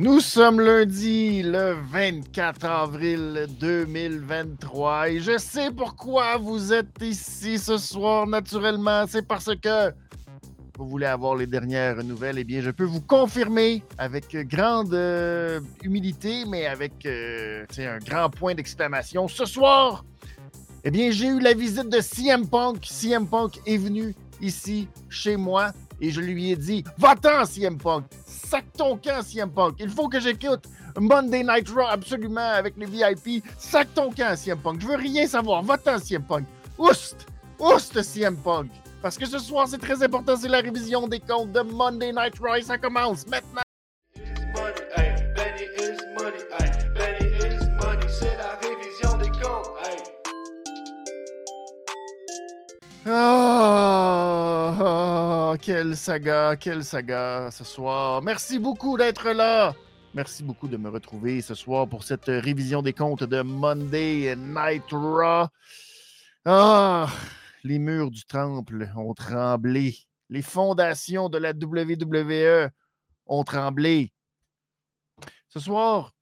Nous sommes lundi le 24 avril 2023 et je sais pourquoi vous êtes ici ce soir naturellement. C'est parce que vous voulez avoir les dernières nouvelles. Eh bien, je peux vous confirmer avec grande euh, humilité, mais avec euh, un grand point d'exclamation. Ce soir, eh bien, j'ai eu la visite de CM Punk. CM Punk est venu ici chez moi et je lui ai dit Va-t'en, CM Punk. Sac ton camp, CM Punk. Il faut que j'écoute Monday Night Raw absolument avec les VIP. Sac ton camp, CM Punk. Je veux rien savoir. Va-t'en, CM Punk. Oust! Oust, CM Punk. Parce que ce soir, c'est très important, c'est la révision des comptes de Monday Night Raw et ça commence maintenant. Oh, quelle saga, quelle saga ce soir. Merci beaucoup d'être là. Merci beaucoup de me retrouver ce soir pour cette révision des comptes de Monday Night Raw. Ah, les murs du temple ont tremblé. Les fondations de la WWE ont tremblé. Ce soir,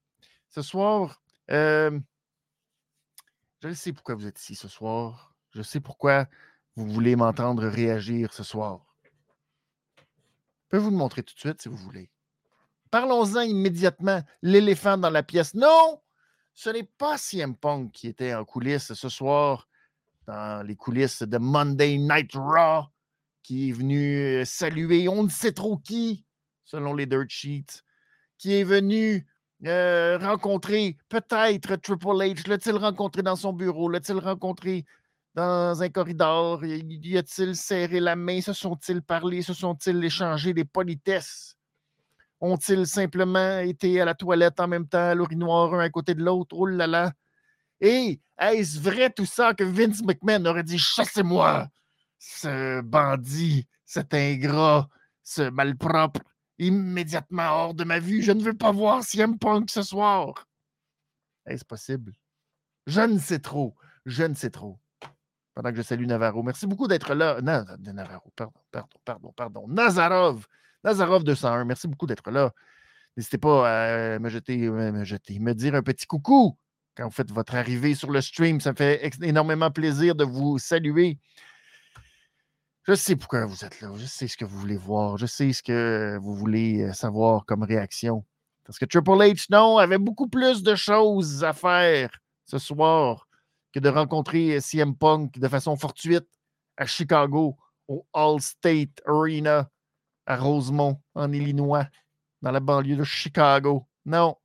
ce soir, euh, je sais pourquoi vous êtes ici ce soir. Je sais pourquoi vous voulez m'entendre réagir ce soir. Je peux vous le montrer tout de suite si vous voulez. Parlons-en immédiatement. L'éléphant dans la pièce. Non, ce n'est pas CM Punk qui était en coulisses ce soir, dans les coulisses de Monday Night Raw, qui est venu euh, saluer on ne sait trop qui, selon les dirt sheets, qui est venu euh, rencontrer peut-être Triple H. L'a-t-il rencontré dans son bureau? L'a-t-il rencontré dans un corridor? Y a-t-il serré la main? Se sont-ils parlé? Se sont-ils échangé des politesses? Ont-ils simplement été à la toilette en même temps, à l'urinoir, un à côté de l'autre? Oh là là! Et est-ce vrai tout ça que Vince McMahon aurait dit Chassez-moi, ce bandit, cet ingrat, ce malpropre, immédiatement hors de ma vue. Je ne veux pas voir CM Punk ce soir. Est-ce possible? Je ne sais trop. Je ne sais trop pendant que je salue Navarro. Merci beaucoup d'être là. Navarro, pardon, pardon, pardon, pardon. Nazarov. Nazarov 201, merci beaucoup d'être là. N'hésitez pas à me jeter, me jeter, me dire un petit coucou quand vous faites votre arrivée sur le stream. Ça me fait énormément plaisir de vous saluer. Je sais pourquoi vous êtes là. Je sais ce que vous voulez voir. Je sais ce que vous voulez euh, savoir comme réaction. Parce que Triple H, non, avait beaucoup plus de choses à faire ce soir que de rencontrer CM Punk de façon fortuite à Chicago, au All-State Arena, à Rosemont, en Illinois, dans la banlieue de Chicago. Non.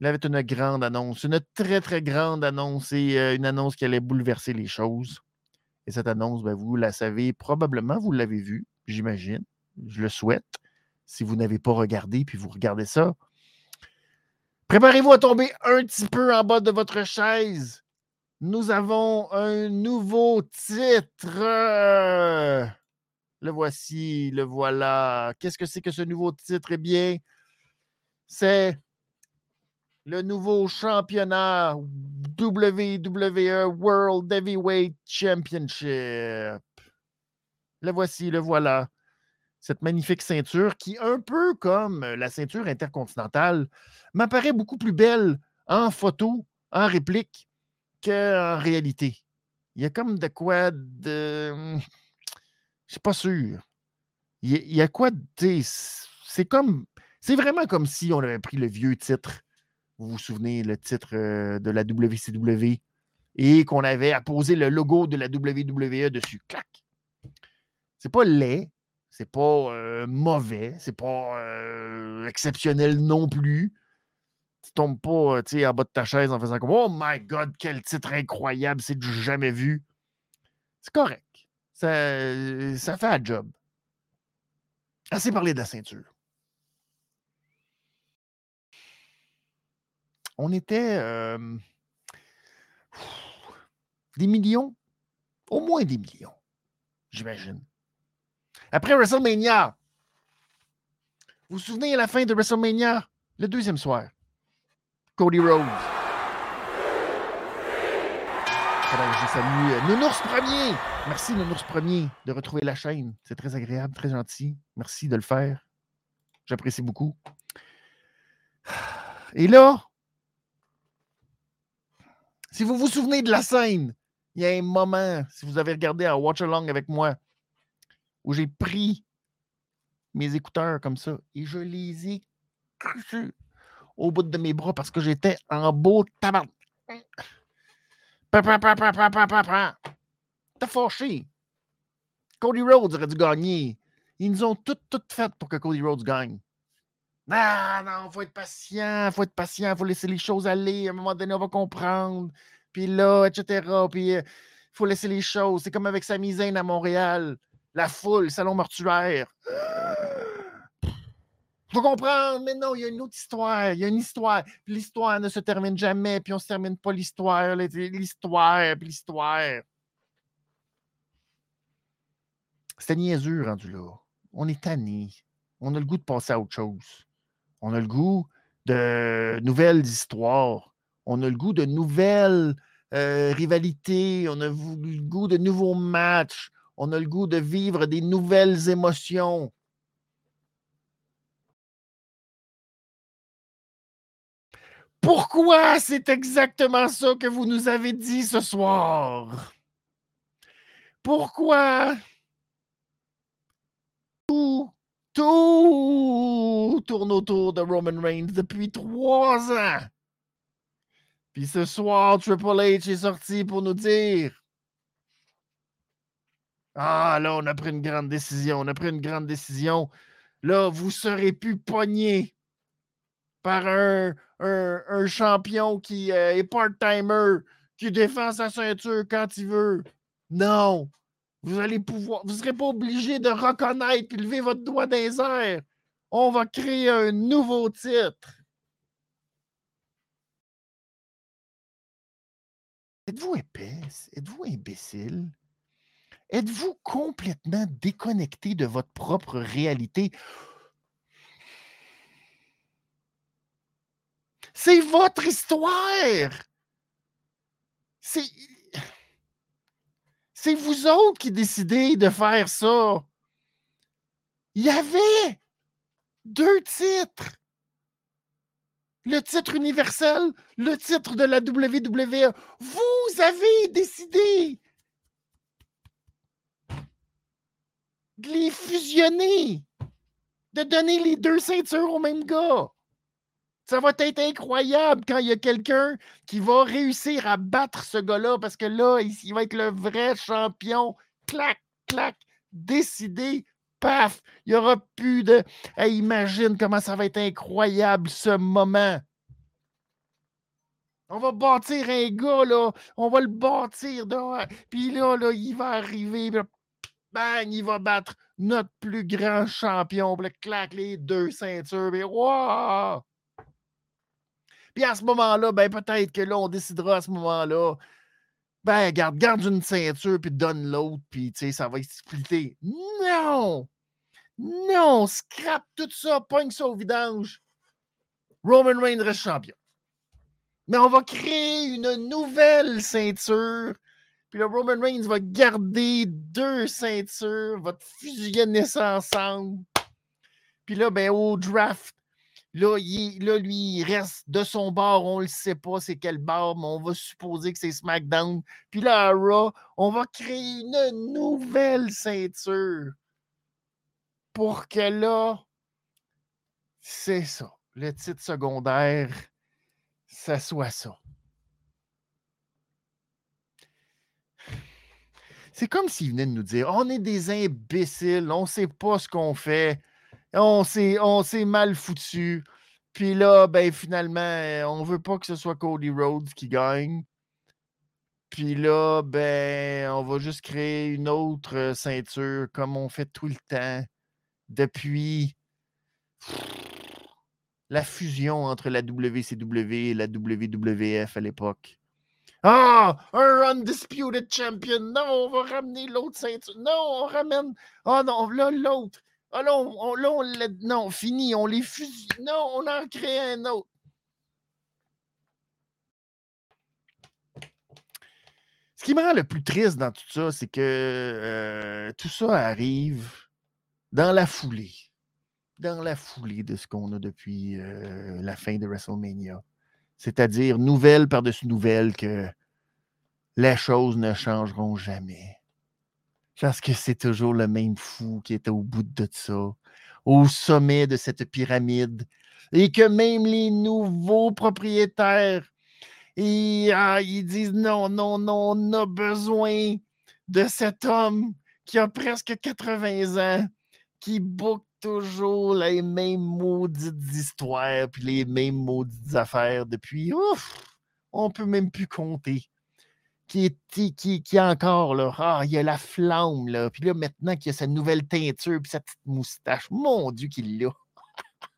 Il avait une grande annonce, une très, très grande annonce et euh, une annonce qui allait bouleverser les choses. Et cette annonce, ben, vous la savez probablement, vous l'avez vue, j'imagine. Je le souhaite. Si vous n'avez pas regardé, puis vous regardez ça, préparez-vous à tomber un petit peu en bas de votre chaise nous avons un nouveau titre. Le voici, le voilà. Qu'est-ce que c'est que ce nouveau titre? Eh bien, c'est le nouveau championnat WWE World Heavyweight Championship. Le voici, le voilà. Cette magnifique ceinture qui, un peu comme la ceinture intercontinentale, m'apparaît beaucoup plus belle en photo, en réplique, qu'en réalité? Il y a comme de quoi de. Hum, je suis pas sûr. Il y, a, quoi de. C'est comme. C'est vraiment comme si on avait pris le vieux titre. Vous vous souvenez, le titre euh, de la WCW et qu'on avait apposé le logo de la WWE dessus. Clac! C'est pas laid, c'est pas euh, mauvais, c'est pas euh, exceptionnel non plus tu tombes pas euh, en bas de ta chaise en faisant comme Oh my God, quel titre incroyable, c'est du jamais vu. C'est correct. Ça, ça fait un job. Assez parlé de la ceinture. On était euh, des millions, au moins des millions, j'imagine. Après WrestleMania, vous vous souvenez à la fin de WrestleMania, le deuxième soir, Cody Rhodes. je salue Nounours Premier. Merci, Nounours Premier, de retrouver la chaîne. C'est très agréable, très gentil. Merci de le faire. J'apprécie beaucoup. Et là, si vous vous souvenez de la scène, il y a un moment, si vous avez regardé un Watch Along avec moi, où j'ai pris mes écouteurs comme ça et je les ai au bout de mes bras parce que j'étais en beau tabac. T'as fâché. Cody Rhodes aurait dû gagner. Ils nous ont toutes, toutes faites pour que Cody Rhodes gagne. Non, non, faut être patient, faut être patient, faut laisser les choses aller. À un moment donné, on va comprendre. Puis là, etc. Puis il euh, faut laisser les choses. C'est comme avec Sami Zayn à Montréal. La foule, salon mortuaire. Faut comprendre, mais non, il y a une autre histoire. Il y a une histoire. Puis l'histoire ne se termine jamais. Puis on ne se termine pas l'histoire. L'histoire, puis l'histoire. C'était niaiseux rendu là. On est tanné. On a le goût de passer à autre chose. On a le goût de nouvelles histoires. On a le goût de nouvelles euh, rivalités. On a le goût de nouveaux matchs. On a le goût de vivre des nouvelles émotions. Pourquoi c'est exactement ça que vous nous avez dit ce soir? Pourquoi tout, tout tourne autour de Roman Reigns depuis trois ans? Puis ce soir, Triple H est sorti pour nous dire Ah, là, on a pris une grande décision, on a pris une grande décision. Là, vous serez plus pogné par un, un, champion qui euh, est part-timer, qui défend sa ceinture quand il veut. Non. Vous allez pouvoir. Vous ne serez pas obligé de reconnaître et lever votre doigt dans les airs. On va créer un nouveau titre. Êtes-vous épaisse? Êtes-vous imbécile? Êtes-vous complètement déconnecté de votre propre réalité? C'est votre histoire. C'est. Vous autres qui décidez de faire ça. Il y avait deux titres. Le titre universel, le titre de la WWE. Vous avez décidé de les fusionner, de donner les deux ceintures au même gars. Ça va être incroyable quand il y a quelqu'un qui va réussir à battre ce gars-là parce que là, il, va être le vrai champion. Clac, clac, décidé, paf, il n'y aura plus de. imagine comment ça va être incroyable ce moment. On va bâtir un gars, là. On va le bâtir. Puis là, là, il va arriver. bang, il va battre notre plus grand champion. Clac, les deux ceintures. Mais waouh! À ce moment-là, ben peut-être que là, on décidera à ce moment-là, ben garde, garde une ceinture, puis donne l'autre, puis tu sais, ça va expliquer. Non! Non! Scrap tout ça, pogne ça au vidange. Roman Reigns reste champion. Mais on va créer une nouvelle ceinture. Puis le Roman Reigns va garder deux ceintures, va fusionner ça ensemble. Puis là, ben, au draft, Là, lui, il reste de son bord. On ne le sait pas c'est quel bord, mais on va supposer que c'est SmackDown. Puis là, Raw, on va créer une nouvelle ceinture pour que là, c'est ça. Le titre secondaire, ça soit ça. C'est comme s'il venait de nous dire on est des imbéciles, on ne sait pas ce qu'on fait on s'est mal foutu. Puis là, ben finalement, euh, on veut pas que ce soit Cody Rhodes qui gagne. Puis là, ben, on va juste créer une autre euh, ceinture comme on fait tout le temps depuis la fusion entre la WCW et la WWF à l'époque. Ah, un undisputed champion. Non, on va ramener l'autre ceinture. Non, on ramène. Oh non, là, l'autre. Ah là, on, là, non, fini, on les fusille. Non, on en crée un autre. Ce qui me rend le plus triste dans tout ça, c'est que euh, tout ça arrive dans la foulée dans la foulée de ce qu'on a depuis euh, la fin de WrestleMania. C'est-à-dire nouvelle par-dessus nouvelle que les choses ne changeront jamais. Parce que c'est toujours le même fou qui est au bout de ça, au sommet de cette pyramide, et que même les nouveaux propriétaires, ils, ah, disent non, non, non, on a besoin de cet homme qui a presque 80 ans, qui boucle toujours les mêmes maudites histoires, puis les mêmes maudites affaires depuis, ouf, on peut même plus compter. Qui est, qui, qui encore, là, ah, il y a la flamme, là, puis là, maintenant qu'il a sa nouvelle teinture, puis sa petite moustache, mon Dieu qu'il l'a.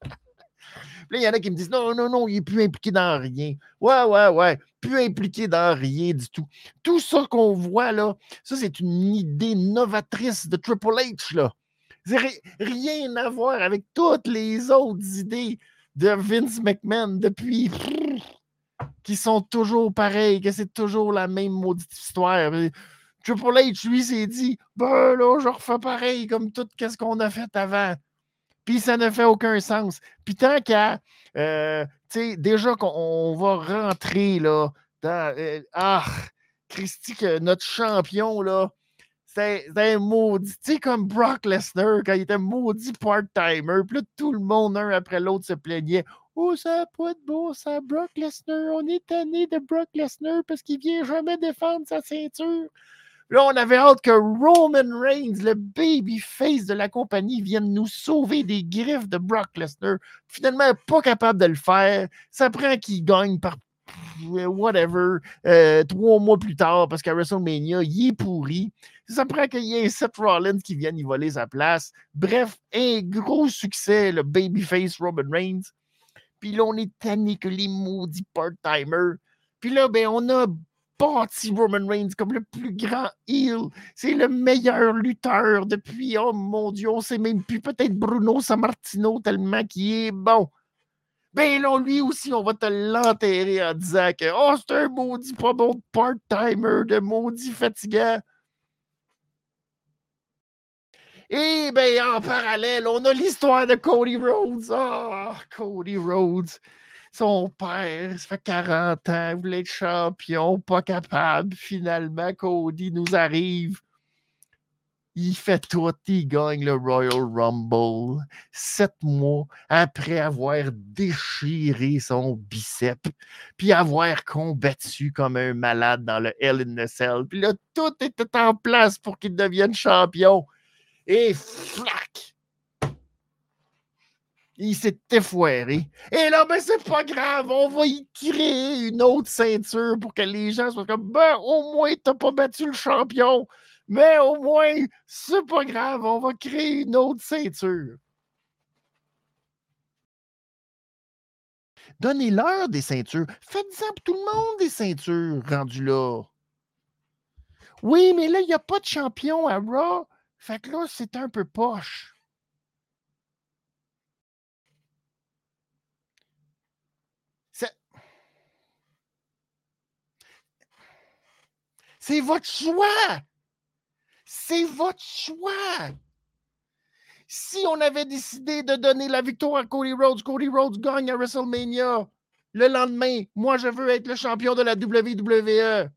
là, il y en a qui me disent non, non, non, il n'est plus impliqué dans rien. Ouais, ouais, ouais, plus impliqué dans rien du tout. Tout ça qu'on voit là, ça, c'est une idée novatrice de Triple H, là. Rien à voir avec toutes les autres idées de Vince McMahon depuis. Qui sont toujours pareilles, que c'est toujours la même maudite histoire. Triple H, lui, s'est dit Ben là, je refais pareil comme tout ce qu'on a fait avant. Puis ça ne fait aucun sens. Puis tant qu'à. Euh, tu sais, déjà qu'on va rentrer là dans. Euh, ah, Christy, notre champion là c'est un maudit. Tu sais, comme Brock Lesnar, quand il était maudit part-timer, puis tout le monde, un après l'autre, se plaignait. Oh, ça n'a pas de bon ça, Brock Lesnar. On est tanné de Brock Lesnar parce qu'il vient jamais défendre sa ceinture. Là, on avait hâte que Roman Reigns, le babyface de la compagnie, vienne nous sauver des griffes de Brock Lesnar. Finalement, pas capable de le faire. Ça prend qu'il gagne par whatever, euh, trois mois plus tard, parce qu'à WrestleMania, il est pourri. Ça prend qu'il y ait Seth Rollins qui vienne y voler sa place. Bref, un gros succès, le babyface Robin Reigns. Puis là, on est tanné que les maudits part-timers. Puis là, ben, on a bâti Roman Reigns comme le plus grand heel. C'est le meilleur lutteur depuis, oh mon Dieu, on sait même plus, peut-être Bruno Sammartino tellement qu'il est bon. Ben là, lui aussi, on va te l'enterrer en disant que Oh, c'est un maudit pas bon part-timer, de maudit fatigant. Et bien, en parallèle, on a l'histoire de Cody Rhodes. Ah, Cody Rhodes. Son père, ça fait 40 ans, il voulait être champion, pas capable. Finalement, Cody nous arrive il fait tout, il gagne le Royal Rumble sept mois après avoir déchiré son bicep, puis avoir combattu comme un malade dans le Hell in the Cell. Puis là, tout était en place pour qu'il devienne champion. Et flac! Il s'est effoiré. Et là, ben, c'est pas grave, on va y créer une autre ceinture pour que les gens soient comme, ben, au moins, t'as pas battu le champion. Mais au moins, c'est pas grave, on va créer une autre ceinture. Donnez-leur des ceintures. Faites-en pour tout le monde des ceintures rendu là. Oui, mais là, il n'y a pas de champion à Raw. Fait que là, c'est un peu poche. C'est votre choix. C'est votre choix. Si on avait décidé de donner la victoire à Cody Rhodes, Cody Rhodes gagne à WrestleMania. Le lendemain, moi, je veux être le champion de la WWE.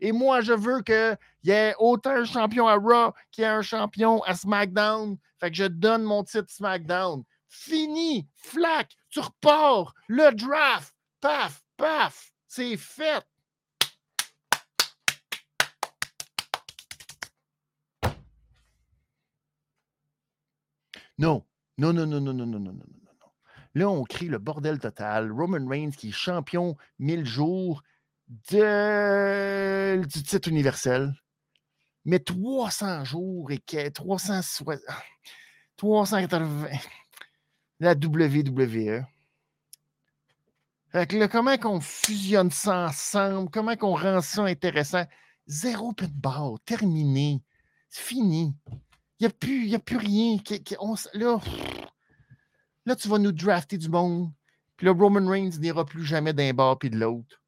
Et moi, je veux qu'il y ait autant un champion à Raw qu'il y ait un champion à SmackDown. Fait que je donne mon titre SmackDown. Fini, flac, tu repars, le draft, paf, paf, c'est fait. Non. Non, non, non, non, non, non, non, non, non, non. Là, on crée le bordel total. Roman Reigns, qui est champion 1000 jours du titre universel, mais 300 jours et 360... 380... La WWE. Fait que là, comment qu'on fusionne ça ensemble? Comment qu'on rend ça intéressant? Zéro pinball, terminé. C'est fini. Il n'y a, plus, a plus rien. là, là, tu vas nous drafter du monde. Puis là, Roman Reigns n'ira plus jamais d'un bord puis de l'autre.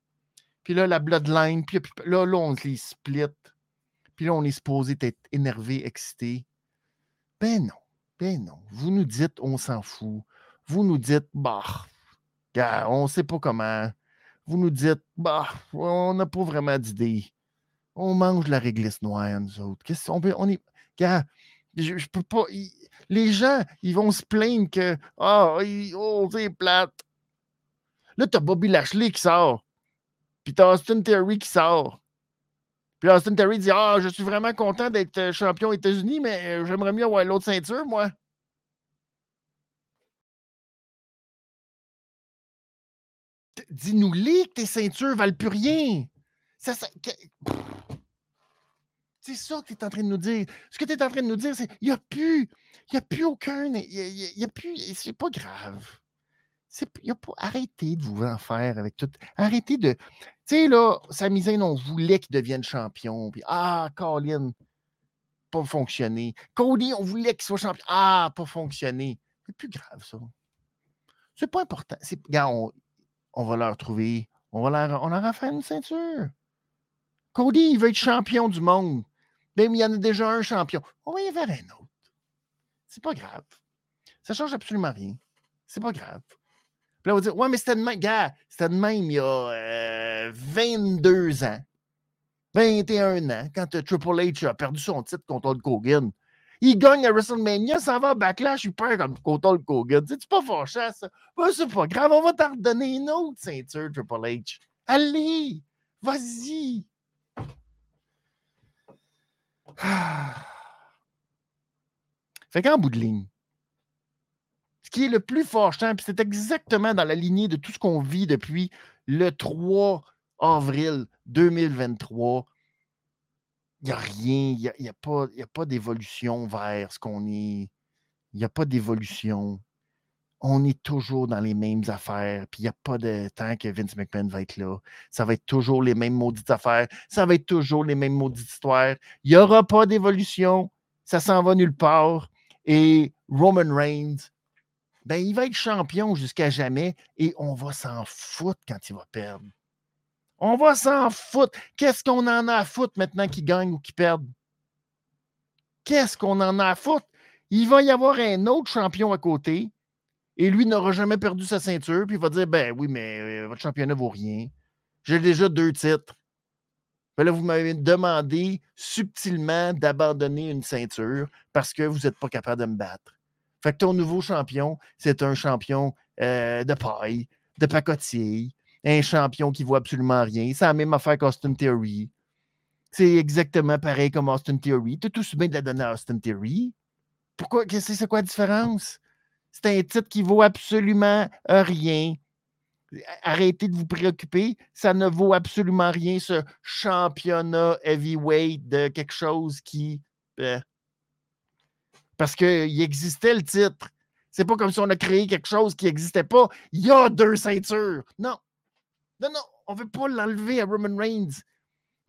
Puis là, la Bloodline, puis là, là, on les split. Puis là, on est supposé être énervé, excité. Ben non. Ben non. Vous nous dites, on s'en fout. Vous nous dites, bah, on sait pas comment. Vous nous dites, bah, on n'a pas vraiment d'idée. On mange la réglisse noire, nous autres. Qu'est-ce qu'on on est. Gars, je, peux pas. les gens, ils vont se plaindre que. Ah, oh, c'est plate. Là, t'as Bobby Lashley qui sort. Puis t'as Austin Terry qui sort. Puis Austin Terry dit Ah, je suis vraiment content d'être euh, champion États-Unis, mais euh, j'aimerais mieux avoir l'autre ceinture, moi. Dis-nous-les que tes ceintures valent plus rien. C'est ça que tu es en train de nous dire. Ce que tu es en train de nous dire, c'est qu'il n'y a plus, il n'y a plus aucun, il n'y a, plus, c'est pas grave. Y a pas, arrêtez de vous en faire avec tout. Arrêtez de. Tu sais, là, Sami Zayn, on voulait qu'il devienne champion. Puis, ah, Colin, pas fonctionné. Cody, on voulait qu'il soit champion. Ah, pas fonctionné. C'est plus grave, ça. C'est pas important. Regarde, on, va leur trouver. On va leur, on leur a fait une ceinture. Cody, il veut être champion du monde. Même il y en a déjà un champion. On va y vers un autre. C'est pas grave. Ça change absolument rien. C'est pas grave. Puis là, on va dire, ouais, mais c'était de même, gars, c'était de même il y a 22 euh, ans. 21 ans, quand Triple H a perdu son titre contre Hulk Hogan. Il gagne à WrestleMania, ça va à Backlash, il perd contre Hulk Hogan. C'est pas fâchant, ça? c'est pas grave, on va t'en redonner une autre ceinture, Triple H. Allez, vas-y. Fait qu'en bout de ligne, ce qui est le plus fâchant, puis c'est exactement dans la lignée de tout ce qu'on vit depuis le 3 avril 2023, il n'y a rien, il n'y a, y a, pas, d'évolution vers ce qu'on est. Il n'y a pas d'évolution. On est toujours dans les mêmes affaires, puis il n'y a pas de temps que Vince McMahon va être là. Ça va être toujours les mêmes maudites affaires, ça va être toujours les mêmes maudites histoires. Il n'y aura pas d'évolution, ça s'en va nulle part. Et Roman Reigns, ben, il va être champion jusqu'à jamais et on va s'en foutre quand il va perdre. On va s'en foutre. Qu'est-ce qu'on en a à foutre maintenant qu'il gagne ou qu'il perde? Qu'est-ce qu'on en a à foutre? Il va y avoir un autre champion à côté et lui n'aura jamais perdu sa ceinture, puis il va dire Ben oui, mais euh, votre championnat vaut rien. J'ai déjà deux titres. Ben là, vous m'avez demandé subtilement d'abandonner une ceinture parce que vous n'êtes pas capable de me battre. Fait que ton nouveau champion, c'est un champion euh, de paille, de pacotille, un champion qui voit absolument rien. C'est la même affaire qu'Austin Theory. C'est exactement pareil comme Austin Theory. Tu as tout bien de la donner à Austin Theory. Pourquoi? C'est? Quoi la différence? C'est un titre qui vaut absolument rien. Arrêtez de vous préoccuper. Ça ne vaut absolument rien, ce championnat heavyweight de quelque chose qui. Euh, parce qu'il existait le titre. C'est pas comme si on a créé quelque chose qui n'existait pas. Il y a deux ceintures. Non. Non, non. On ne veut pas l'enlever à Roman Reigns.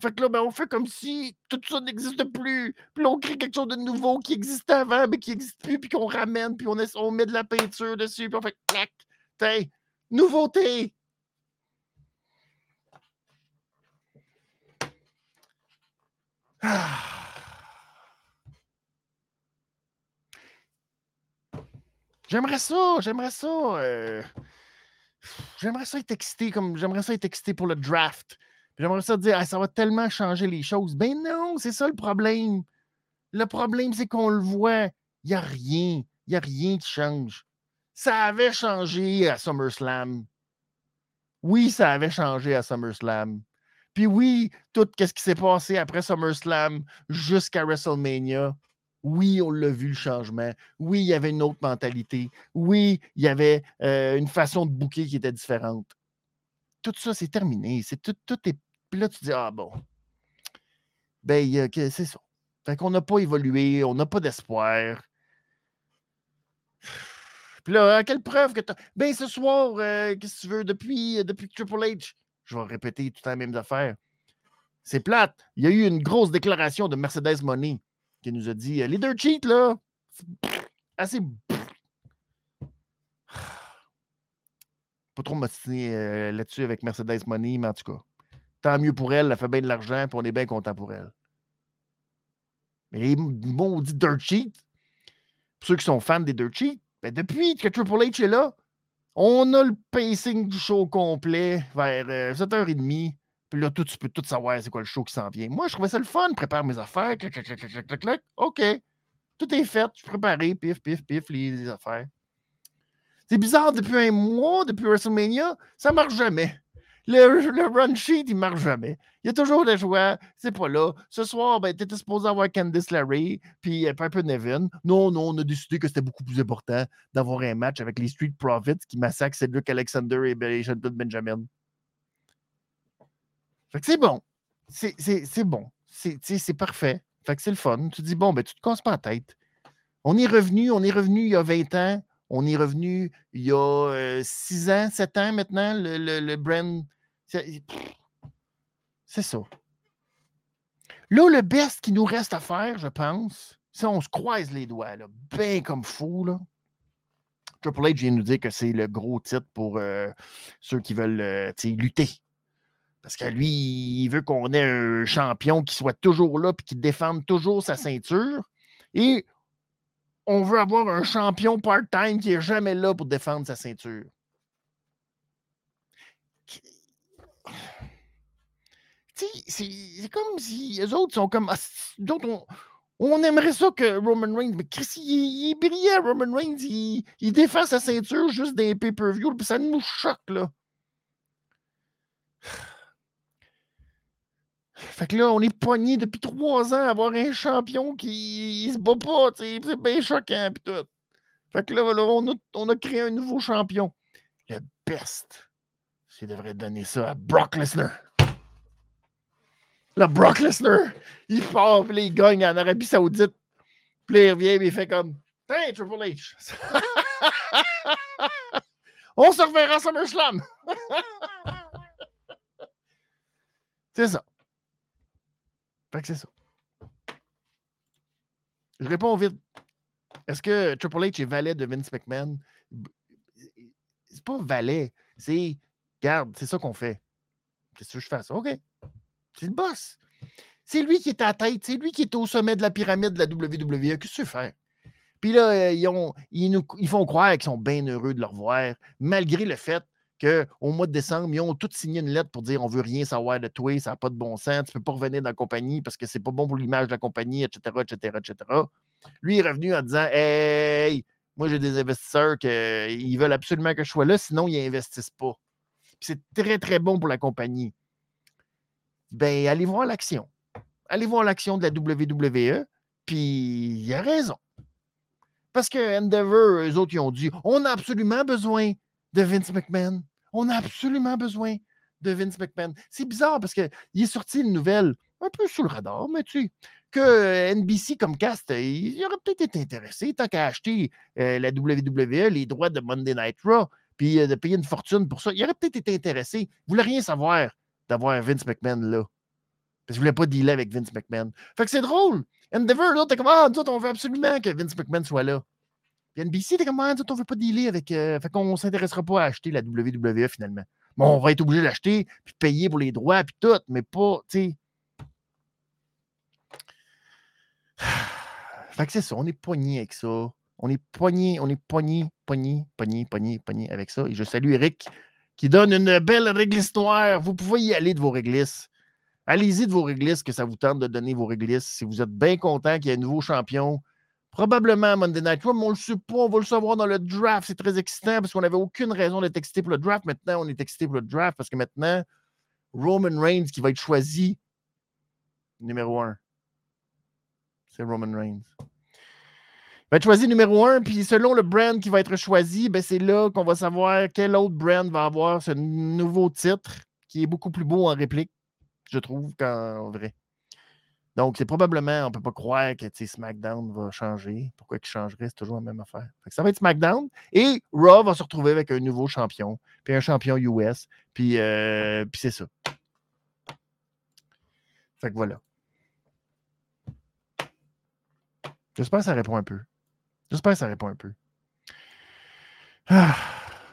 Fait que là, ben, on fait comme si tout ça n'existe plus. Puis là, on crée quelque chose de nouveau qui existait avant, mais qui n'existe plus, puis qu'on ramène, puis on, on, met de la peinture dessus, puis on fait clac. T'es, nouveauté. Ah. J'aimerais ça, j'aimerais ça. Euh, j'aimerais ça être excité, comme j'aimerais ça être excité pour le draft. J'aimerais ça dire, ça va tellement changer les choses. Ben non, c'est ça le problème. Le problème, c'est qu'on le voit. Il n'y a rien. Il n'y a rien qui change. Ça avait changé à SummerSlam. Oui, ça avait changé à SummerSlam. Puis oui, tout ce qui s'est passé après SummerSlam jusqu'à WrestleMania, oui, on l'a vu le changement. Oui, il y avait une autre mentalité. Oui, il y avait euh, une façon de bouquer qui était différente. Tout ça, c'est terminé. C'est tout, tout est puis là, tu dis, ah bon, ben, c'est ça. Fait qu'on n'a pas évolué, on n'a pas d'espoir. Puis là, à quelle preuve que tu Ben, ce soir, euh, qu'est-ce que tu veux, depuis, depuis Triple H, je vais répéter tout la même affaire. C'est plate. Il y a eu une grosse déclaration de Mercedes Money qui nous a dit Leader cheat, là, assez. Pas trop m'ostiner euh, là-dessus avec Mercedes Money, mais en tout cas. Tant mieux pour elle, elle fait bien de l'argent, puis on est bien content pour elle. Mais les maudits dirt sheets, pour ceux qui sont fans des Dirt Sheets, ben depuis que Triple H est là, on a le pacing du show complet vers 7h30. Euh, puis là, tout, tu peux tout savoir c'est quoi le show qui s'en vient. Moi, je trouvais ça le fun. Prépare mes affaires. Clac, clac, clac, clac, clac, clac. OK. Tout est fait. Je suis préparé. Pif, pif, pif, les, affaires. C'est bizarre, depuis un mois, depuis WrestleMania, ça marche jamais. Le, run sheet, il marche jamais. Il y a toujours des joueurs, c'est pas là. Ce soir, ben, tu étais supposé avoir Candice Larry puis euh, Piper Nevin. Non, non, on a décidé que c'était beaucoup plus important d'avoir un match avec les Street Profits qui massacrent Cedric Alexander et Shelton Benjamin. Fait que c'est bon. C'est bon. C'est parfait. Fait que c'est le fun. Tu te dis, bon, ben, tu te casses pas la tête. On est revenu, on est revenu il y a 20 ans. On est revenu il y a 6 euh, ans, 7 ans maintenant, le, le, le brand. C'est ça. Là, le best qui nous reste à faire, je pense, c'est on se croise les doigts, là, bien comme fou. Là. Triple H vient nous dire que c'est le gros titre pour euh, ceux qui veulent euh, lutter. Parce que lui, il veut qu'on ait un champion qui soit toujours là et qui défende toujours sa ceinture. Et on veut avoir un champion part-time qui n'est jamais là pour défendre sa ceinture. C'est comme si les autres sont comme. Ah, on, aimerait ça que Roman Reigns. Mais Chris, il, est brillant, Roman Reigns. Il, il, défend sa ceinture juste des pay-per-view. Ça nous choque, là. Fait que là, on est poigné depuis trois ans à avoir un champion qui se bat pas, c'est bien choquant pis tout. Fait que là, on, a, on, a, créé un nouveau champion. Le best, c'est devrait donner ça à Brock Lesnar. Le Brock Lesnar, il part, puis il gagne en Arabie Saoudite. Puis il revient, et il fait comme Hey, Triple H! on se reverra à SummerSlam! c'est ça. Fait que c'est ça. Je réponds vite. Est-ce que Triple H est valet de Vince McMahon? C'est pas valet. C'est, garde, c'est ça qu'on fait. Qu'est-ce que je fais? OK. C'est le boss. C'est lui qui est à tête. C'est lui qui est au sommet de la pyramide de la WWE. Qu'est-ce que tu fais? Puis là, euh, ils, ont, ils, ils font croire qu'ils sont bien heureux de le revoir, malgré le fait qu'au mois de décembre, ils ont tous signé une lettre pour dire on veut rien savoir de toi, ça n'a pas de bon sens, tu ne peux pas revenir dans la compagnie parce que c'est pas bon pour l'image de la compagnie, etc., etc., etc. Lui est revenu en disant Hey, moi j'ai des investisseurs qui veulent absolument que je sois là, sinon ils n'investissent pas. C'est très, très bon pour la compagnie. Ben, allez voir l'action. Allez voir l'action de la WWE, puis il a raison. Parce que Endeavor, eux autres, ils ont dit on a absolument besoin de Vince McMahon. On a absolument besoin de Vince McMahon. C'est bizarre parce qu'il est sorti une nouvelle un peu sous le radar, mais tu sais, que NBC comme cast, il aurait peut-être été intéressé tant qu'à acheter euh, la WWE, les droits de Monday Night Raw, puis euh, de payer une fortune pour ça. Il aurait peut-être été intéressé. Il ne voulait rien savoir d'avoir Vince McMahon là. Parce qu'il ne voulait pas dealer avec Vince McMahon. Fait que c'est drôle. Endeavor, là, t'es comme, ah, nous on veut absolument que Vince McMahon soit là. Puis NBC était comme, ah, on ne veut pas dealer avec. Euh, fait qu'on ne s'intéressera pas à acheter la WWE finalement. Bon, on va être obligé d'acheter, puis payer pour les droits, puis tout, mais pas, tu sais. Fait que c'est ça, on est poigné avec ça. On est poigné, on est poigné, poigné, poigné, poigné, avec ça. Et je salue Eric qui donne une belle réglisse noire. Vous pouvez y aller de vos réglisses. Allez-y de vos réglisses, que ça vous tente de donner vos réglisses. Si vous êtes bien content qu'il y ait un nouveau champion, Probablement Monday Night Raw, mais on le sait pas. On va le savoir dans le draft. C'est très excitant parce qu'on n'avait aucune raison d'être excité pour le draft. Maintenant, on est excité pour le draft parce que maintenant, Roman Reigns qui va être choisi numéro un. C'est Roman Reigns. Il va être choisi numéro un, puis selon le brand qui va être choisi, ben c'est là qu'on va savoir quel autre brand va avoir ce nouveau titre qui est beaucoup plus beau en réplique, je trouve, qu'en vrai. Donc, c'est probablement, on ne peut pas croire que SmackDown va changer. Pourquoi il changerait? C'est toujours la même affaire. ça va être SmackDown et Raw va se retrouver avec un nouveau champion, puis un champion US, puis, euh, puis c'est ça. Fait que voilà. J'espère que ça répond un peu. J'espère que ça répond un peu.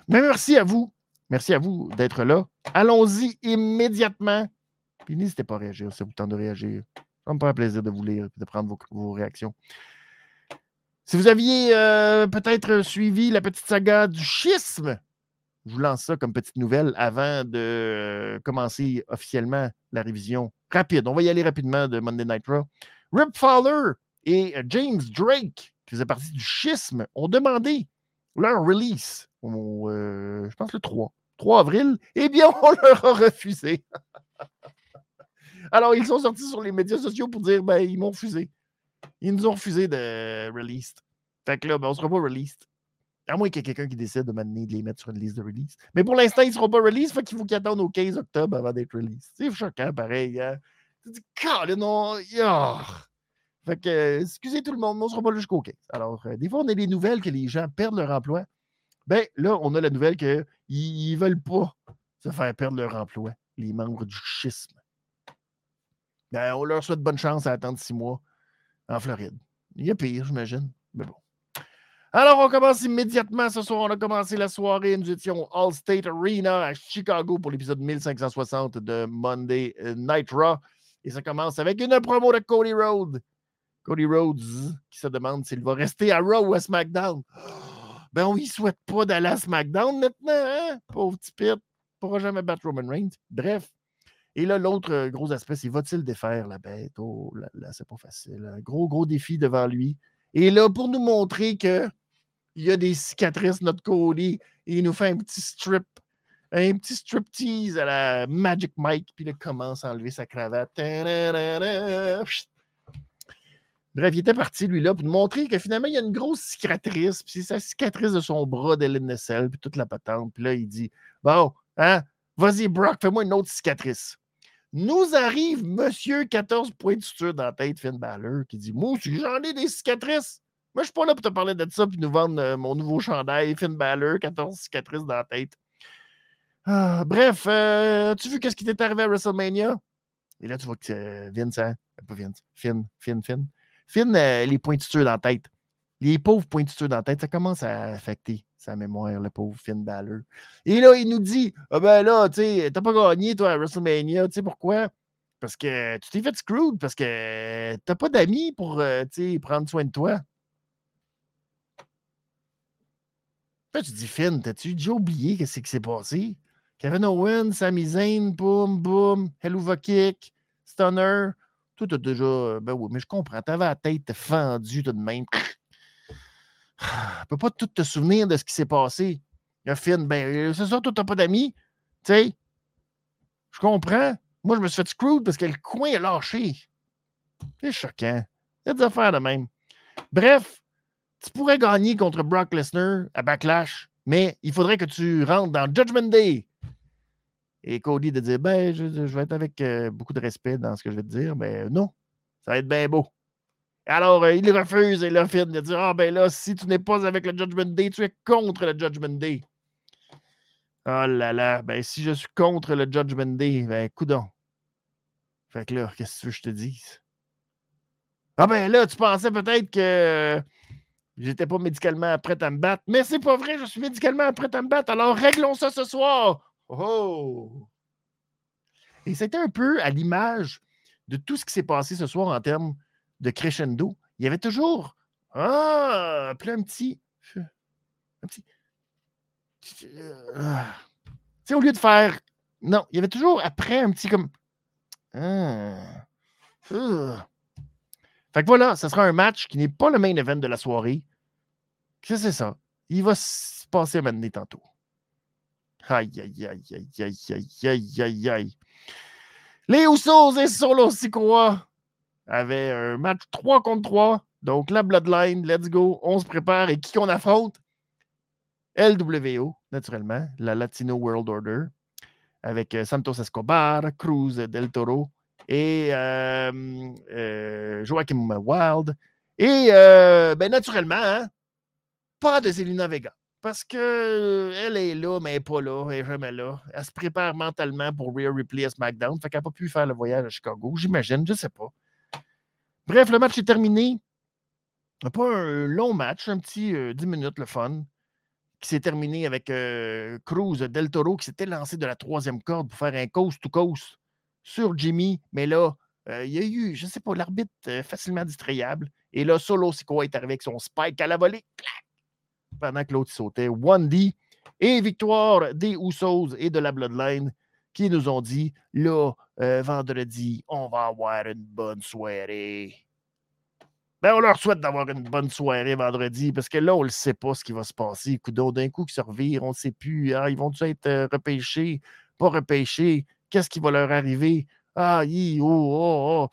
Mais merci à vous. Merci à vous d'être là. Allons-y immédiatement. Puis n'hésitez pas à réagir si vous tentez de réagir. Ça me faire plaisir de vous lire et de prendre vos, réactions. Si vous aviez euh, peut-être suivi la petite saga du schisme, je vous lance ça comme petite nouvelle avant de euh, commencer officiellement la révision rapide. On va y aller rapidement de Monday Night Raw. Rip Fowler et James Drake, qui faisaient partie du schisme, ont demandé leur release, je pense le 3, 3 avril. Eh bien, on leur a refusé. Alors, ils sont sortis sur les médias sociaux pour dire ben, ils m'ont refusé. Ils nous ont refusé de release. Fait que là, ben, on ne sera pas released. À moins qu'il y ait quelqu'un qui décide de m'amener de les mettre sur une liste de release. Mais pour l'instant, ils ne seront pas release. Fait qu'il faut qu'ils attendent au 15 octobre avant d'être release. C'est choquant, pareil. Hein? Tu dis, non. Fait que, excusez tout le monde, on ne sera pas jusqu'au 15. Alors, euh, des fois, on a des nouvelles que les gens perdent leur emploi. Ben là, on a la nouvelle qu'ils ne veulent pas se faire perdre leur emploi, les membres du schisme. Ben, on leur souhaite bonne chance à attendre six mois en Floride. Il y a pire, j'imagine. Mais bon. Alors, on commence immédiatement ce soir. On a commencé la soirée. Nous étions All State Arena à Chicago pour l'épisode 1560 de Monday Night Raw. Et ça commence avec une promo de Cody Rhodes. Cody Rhodes qui se demande s'il va rester à Raw ou à SmackDown. Ben, on lui souhaite pas d'aller à SmackDown maintenant, hein? Pauvre petit Pit. Pourra jamais battre Roman Reigns. Bref, et là, l'autre euh, gros aspect, c'est va-t-il défaire la bête? Oh là là, c'est pas facile. Hein. gros, gros défi devant lui. Et là, pour nous montrer qu'il y a des cicatrices, notre Cody, il nous fait un petit strip, un petit striptease à la Magic Mike, puis il commence à enlever sa cravate. Bref, il était parti, lui, là, pour nous montrer que finalement, il y a une grosse cicatrice, puis c'est sa cicatrice de son bras d'Hélène puis toute la patente. Puis là, il dit Bon, hein, vas-y, Brock, fais-moi une autre cicatrice. Nous arrive Monsieur 14 points de suture dans la tête, Finn Balor, qui dit Moi j'en ai des cicatrices. Moi, je suis pas là pour te parler de ça puis nous vendre euh, mon nouveau chandail, Finn Balor, 14 cicatrices dans la tête. Ah, bref, euh, as-tu vu qu'est-ce qui t'est arrivé à WrestleMania? Et là, tu vois que euh, Vince, hein? Pas Vince, Finn, Finn, Finn. Finn, les points de suture dans la tête. Les pauvres points de suture dans la tête, ça commence à affecter sa mémoire, le pauvre Finn Balor. Et là, il nous dit Ah ben là, tu t'as pas gagné, toi, à WrestleMania. Tu sais pourquoi? Parce que tu t'es fait screwed, parce que t'as pas d'amis pour euh, prendre soin de toi. Là, tu dis, Finn, t'as-tu déjà oublié qu'est-ce qui s'est passé? Kevin Owens, Sami Zayn, boum, boum, Helluva Kick, Stunner. Tout t'as déjà. Ben oui, mais je comprends. T'avais la tête fendue tout de même. Ne peux pas tout te souvenir de ce qui s'est passé. Le film, ben, euh, c'est ça, toi, t'as pas d'amis. Tu sais, je comprends. Moi, je me suis fait screwed parce que le coin est lâché. C'est choquant. Y a des affaires de même. Bref, tu pourrais gagner contre Brock Lesnar à Backlash, mais il faudrait que tu rentres dans Judgment Day. Et Cody de dire, ben, je, vais être avec euh, beaucoup de respect dans ce que je vais te dire. Ben non, ça va être bien beau. Alors, euh, il refuse et leur de dire Ah, ben là, si tu n'es pas avec le Judgment Day, tu es contre le Judgment Day. Oh là là, ben si je suis contre le Judgment Day, ben coudon. Fait que là, qu'est-ce que tu veux que je te dise? Ah ben là, tu pensais peut-être que j'étais pas médicalement prêt à me battre, mais c'est pas vrai, je suis médicalement prêt à me battre, alors réglons ça ce soir. Oh! Et c'était un peu à l'image de tout ce qui s'est passé ce soir en termes de crescendo, il y avait toujours ah, plein un petit. Un petit. Ah. Tu sais, au lieu de faire. Non, il y avait toujours après un petit comme. Ah, fait que voilà, ce sera un match qui n'est pas le main event de la soirée. Qu'est-ce que c'est ça? Il va se passer maintenant tantôt. Aïe, aïe, aïe, aïe, aïe, aïe, aïe, aïe, aïe. Les Usos et Solo Sikoa avait un match 3 contre 3. Donc, la Bloodline, let's go. On se prépare. Et qui qu'on affronte? LWO, naturellement, la Latino World Order, avec euh, Santos Escobar, Cruz Del Toro et euh, euh, Joaquim Wild. Et, ben, naturellement, hein, pas de Zelina Vega. Parce qu'elle est là, mais elle n'est pas là, elle n'est jamais là. Elle se prépare mentalement pour Rhea Ripley à SmackDown. Fait qu'elle n'a pas pu faire le voyage à Chicago, j'imagine, je ne sais pas. Bref, le match est terminé. Pas un long match, un petit 10 euh, minutes, le fun, qui s'est terminé avec euh, Cruz Del Toro qui s'était lancé de la troisième corde pour faire un coast-to-coast sur Jimmy. Mais là, euh, il y a eu, je ne sais pas, l'arbitre facilement distrayable. Et là, Solo Sikoa est arrivé avec son spike à la volée. Pendant que l'autre sautait. One D. Et victoire des Usos et de la Bloodline qui nous ont dit là, euh, vendredi, on va avoir une bonne soirée. Ben, on leur souhaite d'avoir une bonne soirée vendredi parce que là, on ne sait pas ce qui va se passer. D'un coup, qui se revirent, on ne sait plus. Ah, ils vont être euh, repêchés, pas repêchés? Qu'est-ce qui va leur arriver? Ah, hi, oh, oh, oh.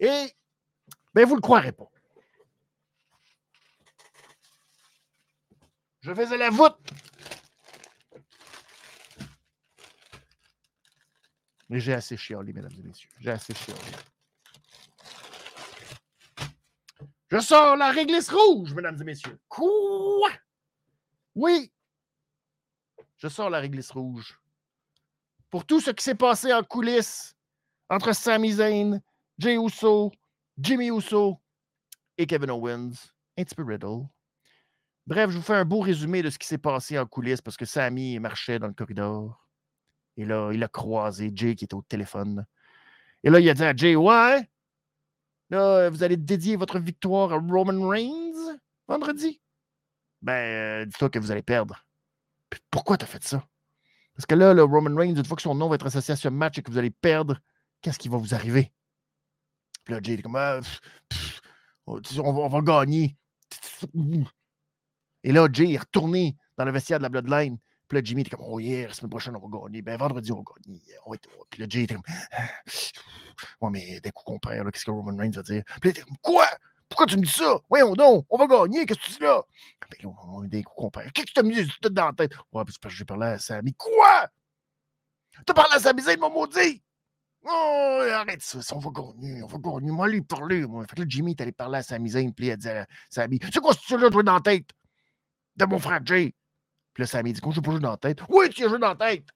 Et, ben, vous ne le croirez pas. Je faisais la voûte. Mais j'ai assez chialé, mesdames et messieurs. J'ai assez chialé. Je sors la réglisse rouge, mesdames et messieurs. Quoi? Oui. Je sors la réglisse rouge. Pour tout ce qui s'est passé en coulisses entre Sami Zayn, Jay Uso, Jimmy Uso et Kevin Owens, un petit peu Riddle. Bref, je vous fais un beau résumé de ce qui s'est passé en coulisses parce que Sami marchait dans le corridor. Et là, il a croisé Jay qui était au téléphone. Et là, il a dit à Jay Ouais, Là, vous allez dédier votre victoire à Roman Reigns vendredi? Ben, euh, dis-toi que vous allez perdre. pourquoi tu as fait ça? Parce que là, le Roman Reigns, une fois que son nom va être associé à ce match et que vous allez perdre, qu'est-ce qui va vous arriver? Puis là, Jay est comme ah, on, va, on, va, gagner. Et là, Jay est retourné dans le vestiaire de la Bloodline. Puis là, Jimmy était comme, oh yeah, la semaine prochaine, on va gagner. Ben, vendredi, on va gagner. Être... Puis là, Jay était comme, ouais, mais d'un coup, qu'on qu'est-ce que Roman Reigns va dire? Puis là, il était comme, quoi? Pourquoi tu me dis ça? Voyons donc, on va gagner, qu'est-ce que tu dis là? Ben on d'un coup, qu'on perd. Qu'est-ce que tu me dis? dans la tête? Ouais, parce que j'ai parlé à Samy. Quoi? T'as parlé à Samy Zayn, mon maudit? Oh, arrête ça, on va gagner, on va gagner. Moi, lui parler, moi. Fait que là, Jimmy est allé parler à Samy Zayn, puis il a dit à Samy, c'est quoi ce là, toi, dans la tête? De mon frère Jay. Puis là, Sammy dit, qu'on joue pas jouer dans la tête. Oui, tu as joué dans la tête.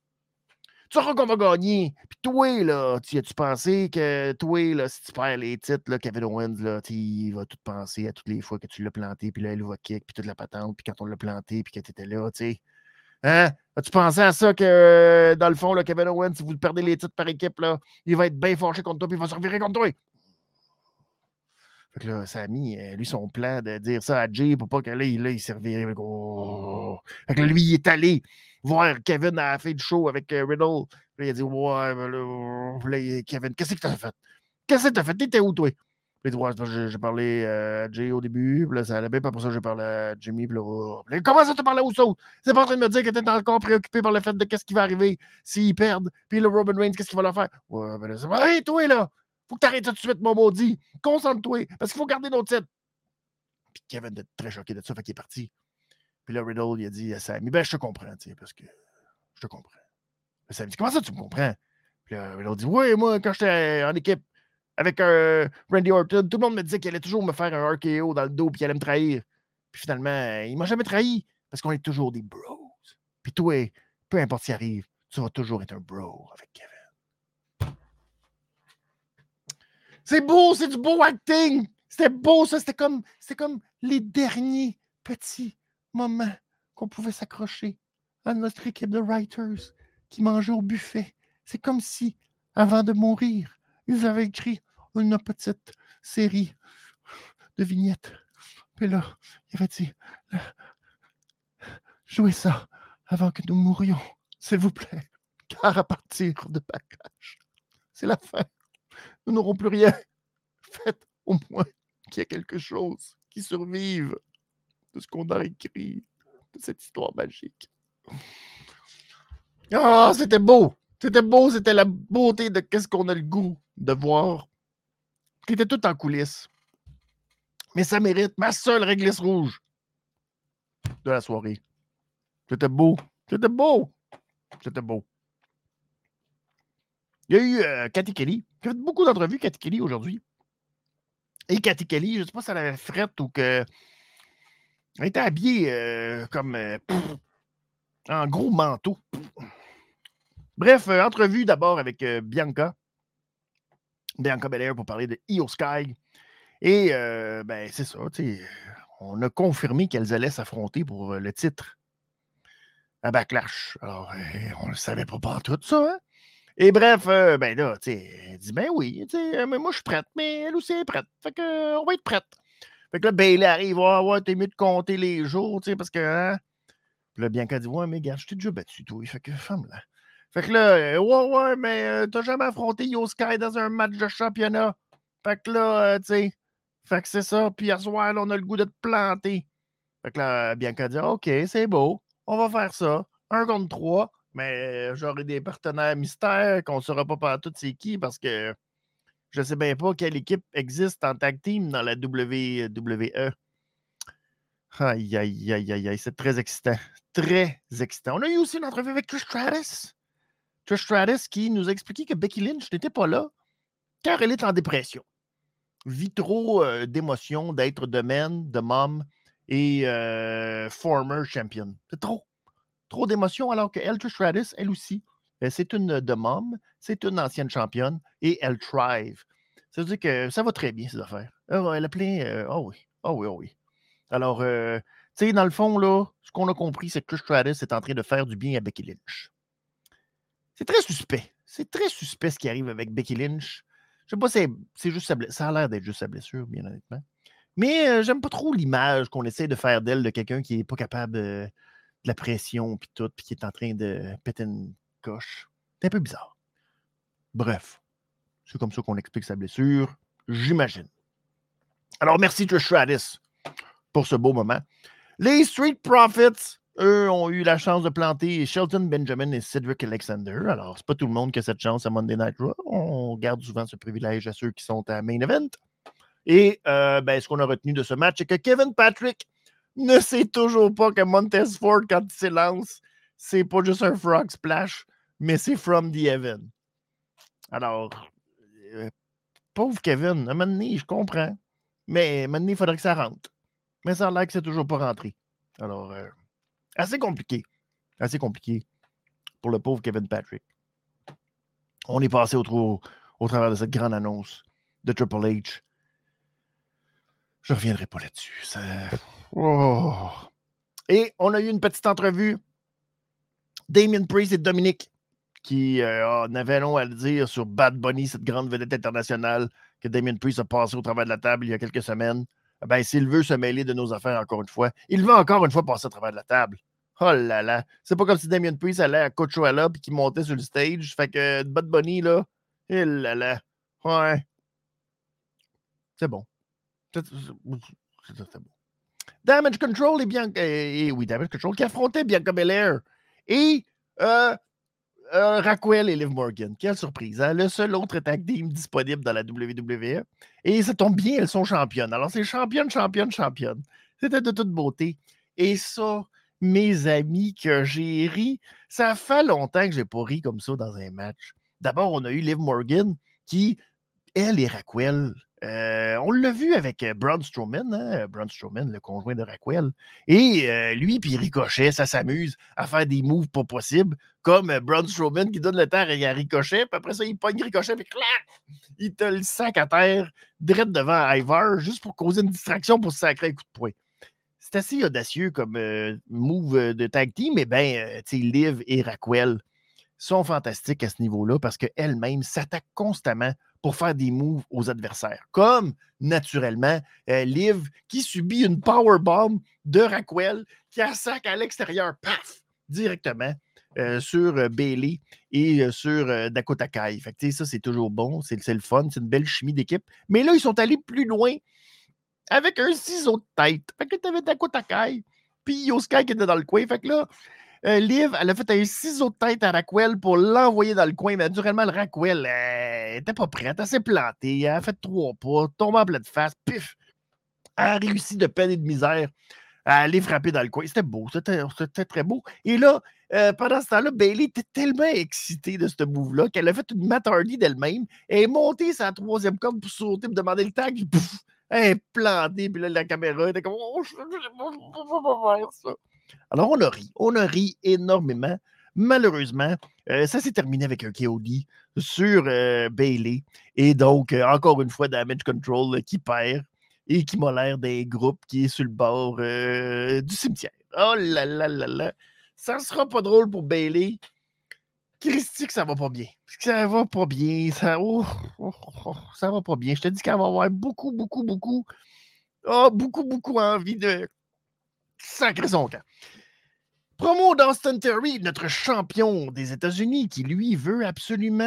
Tu sauras qu'on va gagner. Puis toi, là, tu as-tu pensé que toi, là, si tu perds les titres, Kevin Owens, là, il va tout penser à toutes les fois que tu l'as planté, puis là, il va kick, puis toute la patente, puis quand on l'a planté, puis que tu étais là, tu sais. Hein? As-tu pensé à ça que, dans le fond, Kevin Owens, si vous perdez les titres par équipe, là, il va être bien fâché contre toi, puis il va se revirer contre toi? Fait que là, Sammy, euh, lui, son plan de dire ça à Jay pour pas que là, il, là, il servirait. Oh. Fait que lui, il est allé voir Kevin à la fin du show avec euh, Riddle. Puis il a dit Ouais, ben là, Kevin, qu'est-ce que t'as fait? Qu'est-ce que t'as fait? T'étais où, toi? Puis il j'ai parlé à Jay au début, puis là, ça allait bien, pas pour ça j'ai parlé à Jimmy, puis là, oh. comment ça te parlais aux autres? C'est pas en train de me dire que t'es encore préoccupé par le fait de qu'est-ce qui va arriver s'ils perdent, puis le Robin Reigns, qu'est-ce qu'il va leur faire? Ouais, ben là, c'est pas, hey, toi, là! Faut que arrêtes tout de suite, mon maudit. Concentre-toi, parce qu'il faut garder nos titres. Puis Kevin est très choqué de ça, fait qu'il est parti. Puis là, Riddle, il a dit à Sammy, ben, je te comprends, tu sais, parce que je te comprends. Puis Sammy dit, comment ça, tu me comprends? Puis là, Riddle dit, oui, moi, quand j'étais en équipe avec un Randy Orton, tout le monde me disait qu'il allait toujours me faire un RKO dans le dos, puis qu'il allait me trahir. Puis finalement, il m'a jamais trahi, parce qu'on est toujours des bros. Puis toi, peu importe ce qui arrive, tu vas toujours être un bro avec Kevin. C'est beau, c'est du beau acting. C'était beau, ça. C'était comme, comme les derniers petits moments qu'on pouvait s'accrocher à notre équipe de writers qui mangeait au buffet. C'est comme si, avant de mourir, ils avaient écrit une petite série de vignettes. Puis là, il avait dit Jouez ça avant que nous mourions, s'il vous plaît. Car à partir de Backlash, c'est la fin nous n'aurons plus rien. Faites au moins qu'il y ait quelque chose qui survive de ce qu'on a écrit, de cette histoire magique. Ah, c'était beau! C'était beau, c'était la beauté de qu'est-ce qu'on a le goût de voir. Qui était tout en coulisses. Mais ça mérite ma seule réglisse rouge de la soirée. C'était beau. C'était beau. C'était beau. Il y a eu euh, Cathy Kelly. J'ai fait beaucoup d'entrevues Cathy Kelly aujourd'hui. Et Cathy Kelly, je ne sais pas si elle avait frette ou que. Elle était habillée euh, comme. Euh, en gros manteau. Bref, entrevue d'abord avec Bianca. Bianca Belair pour parler de Io Sky. Et ben, c'est ça, on a confirmé qu'elles allaient s'affronter pour le titre à Backlash. Alors, on ne savait pas, pas tout ça, hein? Et bref, euh, ben là, tu elle dit ben oui, tu sais, euh, mais moi je suis prête, mais elle aussi est prête. Fait que, on va être prête. Fait que là, Bailey arrive, ouais, ouais, t'es mieux de compter les jours, tu sais, parce que, hein? Puis là, Bianca dit, ouais, mais gars, je t'ai déjà battu, toi. Fait que, femme, là. Fait que là, euh, ouais, ouais, mais euh, t'as jamais affronté Yo Sky dans un match de championnat. Fait que là, euh, tu sais, fait que c'est ça. Puis hier soir, là, on a le goût de te planter. Fait que là, Bianca dit, OK, c'est beau, on va faire ça. Un contre trois, mais j'aurai des partenaires mystères qu'on ne saura pas par tout c'est qui parce que je ne sais bien pas quelle équipe existe en tag team dans la WWE. Aïe, aïe, aïe, aïe, aïe, c'est très excitant. Très excitant. On a eu aussi une entrevue avec Trish Stratus. Trish Stratus qui nous a expliqué que Becky Lynch n'était pas là car elle est en dépression. Vit trop d'émotions d'être de men, de mom et former champion. C'est trop. Trop d'émotions alors que Trish Stratus, elle aussi, euh, c'est une de mom, c'est une ancienne championne et elle thrive. Ça veut dire que ça va très bien, ces affaires. Elle a plein. oh oui, oh oui, oh oui. Alors, tu sais, dans le fond, là, ce qu'on a compris, c'est que Trish est en train de faire du bien à Becky Lynch. C'est très suspect. C'est très suspect ce qui arrive avec Becky Lynch. Je sais pas, c'est juste sa blessure. Ça a l'air d'être juste sa blessure, bien honnêtement. Mais j'aime pas trop l'image qu'on essaie de faire d'elle de quelqu'un qui n'est pas capable de la pression puis tout, puis qui est en train de péter une coche. C'est un peu bizarre. Bref, c'est comme ça qu'on explique sa blessure, j'imagine. Alors, merci Trish Stratus pour ce beau moment. Les Street Profits, eux, ont eu la chance de planter Shelton Benjamin et Cedric Alexander. Alors, c'est pas tout le monde qui a cette chance à Monday Night Raw. On garde souvent ce privilège à ceux qui sont à main event. Et euh, ben, ce qu'on a retenu de ce match, c'est que Kevin Patrick ne sait toujours pas que Montez Ford, quand il s'élance, c'est pas juste un frog splash, mais c'est from the heaven. Alors, euh, pauvre Kevin, à un je comprends. Mais donné, il faudrait que ça rentre. Mais ça a l'air c'est toujours pas rentré. Alors, euh, assez compliqué. Assez compliqué pour le pauvre Kevin Patrick. On est passé au travers de cette grande annonce de Triple H je ne reviendrai pas là-dessus. Oh. Et on a eu une petite entrevue. Damien Priest et Dominique qui euh, n'avaient long à le dire sur Bad Bunny, cette grande vedette internationale que Damien Priest a passé au travers de la table il y a quelques semaines. Eh ben, s'il veut se mêler de nos affaires encore une fois, il va encore une fois passer au travers de la table. Oh là là. C'est pas comme si Damien Priest allait à Coachella et qu'il montait sur le stage. Fait que Bad Bunny, là, il eh là là. Ouais. C'est bon. Damage Control et bien. Et, oui, Damage Control qui affrontait Bianca Belair. Et euh, euh, Raquel et Liv Morgan. Quelle surprise. Hein? Le seul autre tag team disponible dans la WWE. Et ça tombe bien, elles sont championnes. Alors, c'est championne, championne, championne. C'était de toute beauté. Et ça, mes amis, que j'ai ri. Ça fait longtemps que j'ai pas ri comme ça dans un match. D'abord, on a eu Liv Morgan qui, elle et Raquel, euh, on l'a vu avec euh, Braun Strowman, hein, Braun Strowman, le conjoint de Raquel. Et euh, lui, puis Ricochet, ça s'amuse à faire des moves pas possibles, comme Braun Strowman qui donne le terre à Ricochet, puis après ça, il pogne Ricochet, puis clac, il te le sac à terre, direct devant Ivar, juste pour causer une distraction pour se sacrer un coup de poing. C'est assez audacieux comme move de tag team, mais ben, tu sais, Liv et Raquel sont fantastiques à ce niveau-là parce qu'elles-mêmes s'attaquent constamment pour faire des moves aux adversaires. Comme, naturellement, euh, Liv qui subit une powerbomb de Raquel qui sac à l'extérieur, paf, directement euh, sur euh, Bailey et sur Dakota Kai. Fait que, ça, c'est toujours bon, c'est le fun, c'est une belle chimie d'équipe. Mais là, ils sont allés plus loin avec un ciseau de tête. Fait que tu avais Dakota Kai, puis Yosuke qui était dans le coin. Fait que là, Liv, elle a fait un ciseau de tête à Raquel pour l'envoyer dans le coin, mais naturellement, le Raquel elle n'était pas prête. Elle s'est plantée. Elle a fait trois pas, tombé en pleine face, pif. Elle a réussi de peine et de misère à aller frapper dans le coin. C'était beau, c'était très beau. Et là, euh, pendant ce temps-là, Bailey était tellement excitée de ce move-là qu'elle a fait une Matt d'elle-même. Elle est montée sa troisième corde pour sauter, pour demander le tag, puis elle est plantée, puis là, la caméra était comme Oh, je ne peux pas faire ça. Alors, on a ri. On a ri énormément. Malheureusement, euh, ça s'est terminé avec un KOD sur euh, Bailey. Et donc, euh, encore une fois, Damage Control qui perd et qui m'a l'air d'un groupe qui est sur le bord du cimetière. Oh là là là là. Ça sera pas drôle pour Bailey. Christy, que ça va pas bien. Ça va pas bien. Ça, oh, oh, oh, ça va pas bien. Je te dis qu'elle va avoir beaucoup, beaucoup, beaucoup a beaucoup, beaucoup envie de sacrer son camp. Promo d'Austin Terry, notre champion des États-Unis, qui lui veut absolument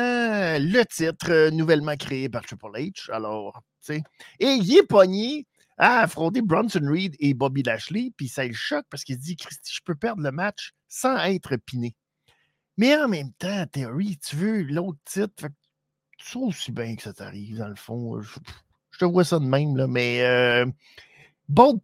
le titre euh, nouvellement créé par Triple H. Alors, tu sais. Et il est pogné à affronter Bronson Reed et Bobby Lashley, puis ça le choque parce qu'il se dit Christy, je peux perdre le match sans être piné. Mais en même temps, Terry, tu veux l'autre titre, fait sais aussi bien que ça t'arrive, dans le fond. Je, te vois ça de même, là, mais euh,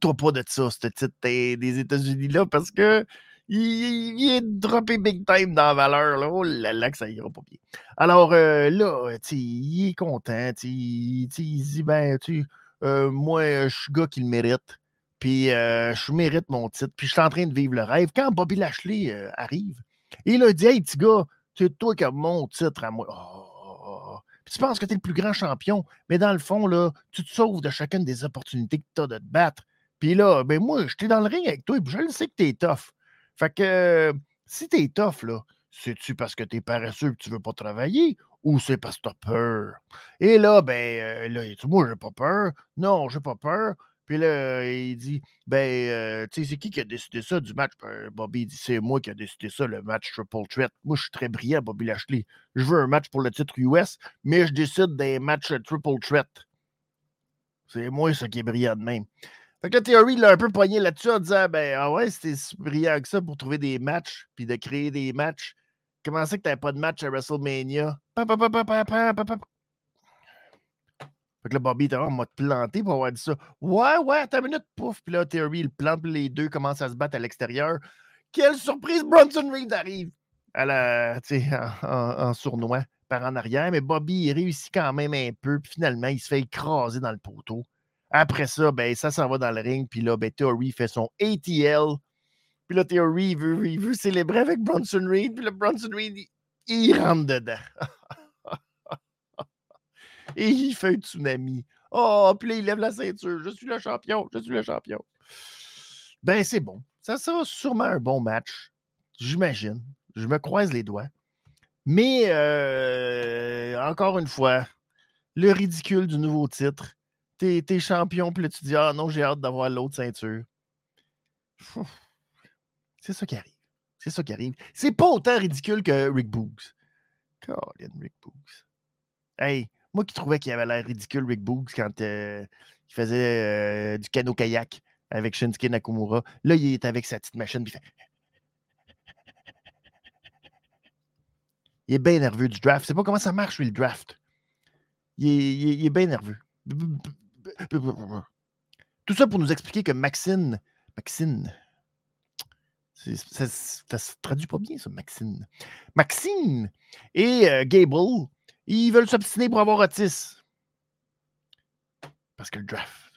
toi pas de ça, ce titre des États-Unis-là, parce que il, est droppé big time dans la valeur. Là. Oh là là, que ça ira pas bien. Alors euh, là, il est content. il dit ben, tu euh, moi, je suis gars qui le mérite. Puis euh, je mérite mon titre. Puis je suis en train de vivre le rêve. Quand Bobby Lashley arrive, il a dit Hey, petit gars, c'est toi qui as mon titre à moi. Oh, puis tu penses que tu es le plus grand champion, mais dans le fond, là, tu te sauves de chacune des opportunités que tu as de te battre. Puis là, ben moi, j'étais dans le ring avec toi, et je le sais que tu es tough. Fait que si t'es tough, là, c'est-tu parce que t'es paresseux et que tu veux pas travailler ou c'est parce que t'as peur? Et là, ben, là, il dit, moi, j'ai pas peur. Non, j'ai pas peur. Puis là, il dit, ben, tu sais, c'est qui qui a décidé ça du match? Ben, Bobby dit, c'est moi qui a décidé ça, le match Triple Threat. Moi, je suis très brillant, Bobby Lashley. Je veux un match pour le titre US, mais je décide des matchs Triple Threat. C'est moi, ça qui est brillant de même. Fait que là, Theory l'a un peu poigné là-dessus en disant Ben, ah ouais, c'était si brillant que ça pour trouver des matchs, puis de créer des matchs. Comment c'est que t'avais pas de match à WrestleMania? Fait que là, Bobby en mode planté pour avoir dit ça. Ouais, ouais, attends une minute, pouf. Puis là, Theory, il plante, les deux commencent à se battre à l'extérieur. Quelle surprise, Bronson Reed arrive à la, en, en, sournois par en arrière. Mais Bobby, il réussit quand même un peu. Puis finalement, il se fait écraser dans le poteau. Après ça, ben, ça s'en va dans le ring. Puis là, ben, Theory fait son ATL. Puis là, Theory, veut célébrer avec Bronson Reed. Puis là, Bronson Reed, il, rentre dedans. Et il fait un tsunami. Oh, puis là, il lève la ceinture. Je suis le champion. Je suis le champion. Ben, c'est bon. Ça sera sûrement un bon match. J'imagine. Je me croise les doigts. Mais, euh, encore une fois, le ridicule du nouveau titre t'es champion, puis là, tu dis Ah non, j'ai hâte d'avoir l'autre ceinture. C'est ça qui arrive. C'est ça qui arrive. C'est pas autant ridicule que Rick Boogs. Colin, Rick Boogs. Hey, moi qui trouvais qu'il avait l'air ridicule, Rick Boogs, quand euh, il faisait euh, du canot-kayak avec Shinsuke Nakamura. Là, il est avec sa petite machine, il fait. Il est bien nerveux du draft. Je sais pas comment ça marche, lui, le draft. Il est, il est bien nerveux. Tout ça pour nous expliquer que Maxine, Maxine, ça, se traduit pas bien, ça, Maxine. Maxine et euh, Gable, ils veulent s'obstiner pour avoir Otis. Parce que le draft.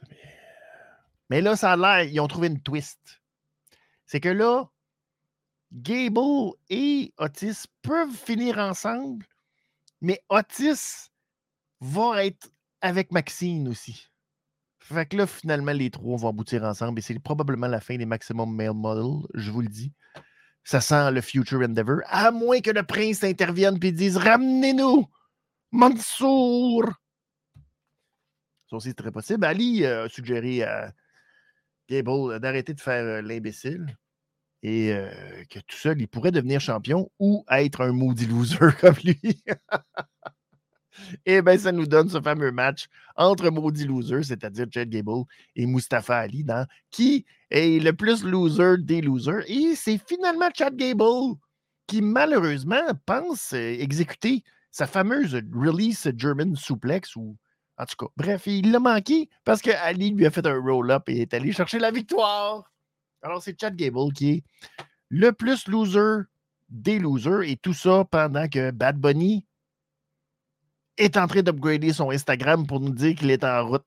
Mais là, ça a l'air, ils ont trouvé une twist. C'est que là, Gable et Otis peuvent finir ensemble, mais Otis va être avec Maxine aussi. Fait que là, finalement, les trois vont aboutir ensemble et c'est probablement la fin des Maximum Male Model, je vous le dis. Ça sent le Future Endeavor, à moins que le prince intervienne et dise Ramenez-nous Mansour Ça aussi, c'est très possible. Ali a suggéré à Gable d'arrêter de faire euh, l'imbécile et euh, que tout seul, il pourrait devenir champion ou être un maudit loser comme lui. Et eh bien, ça nous donne ce fameux match entre Maudit Loser, c'est-à-dire Chad Gable et Mustafa Ali, dans qui est le plus loser des losers. Et c'est finalement Chad Gable qui, malheureusement, pense euh, exécuter sa fameuse release German suplex ou en tout cas, bref, il l'a manqué parce que Ali lui a fait un roll-up et est allé chercher la victoire. Alors, c'est Chad Gable qui est le plus loser des losers et tout ça pendant que Bad Bunny est en train d'upgrader son Instagram pour nous dire qu'il est en route.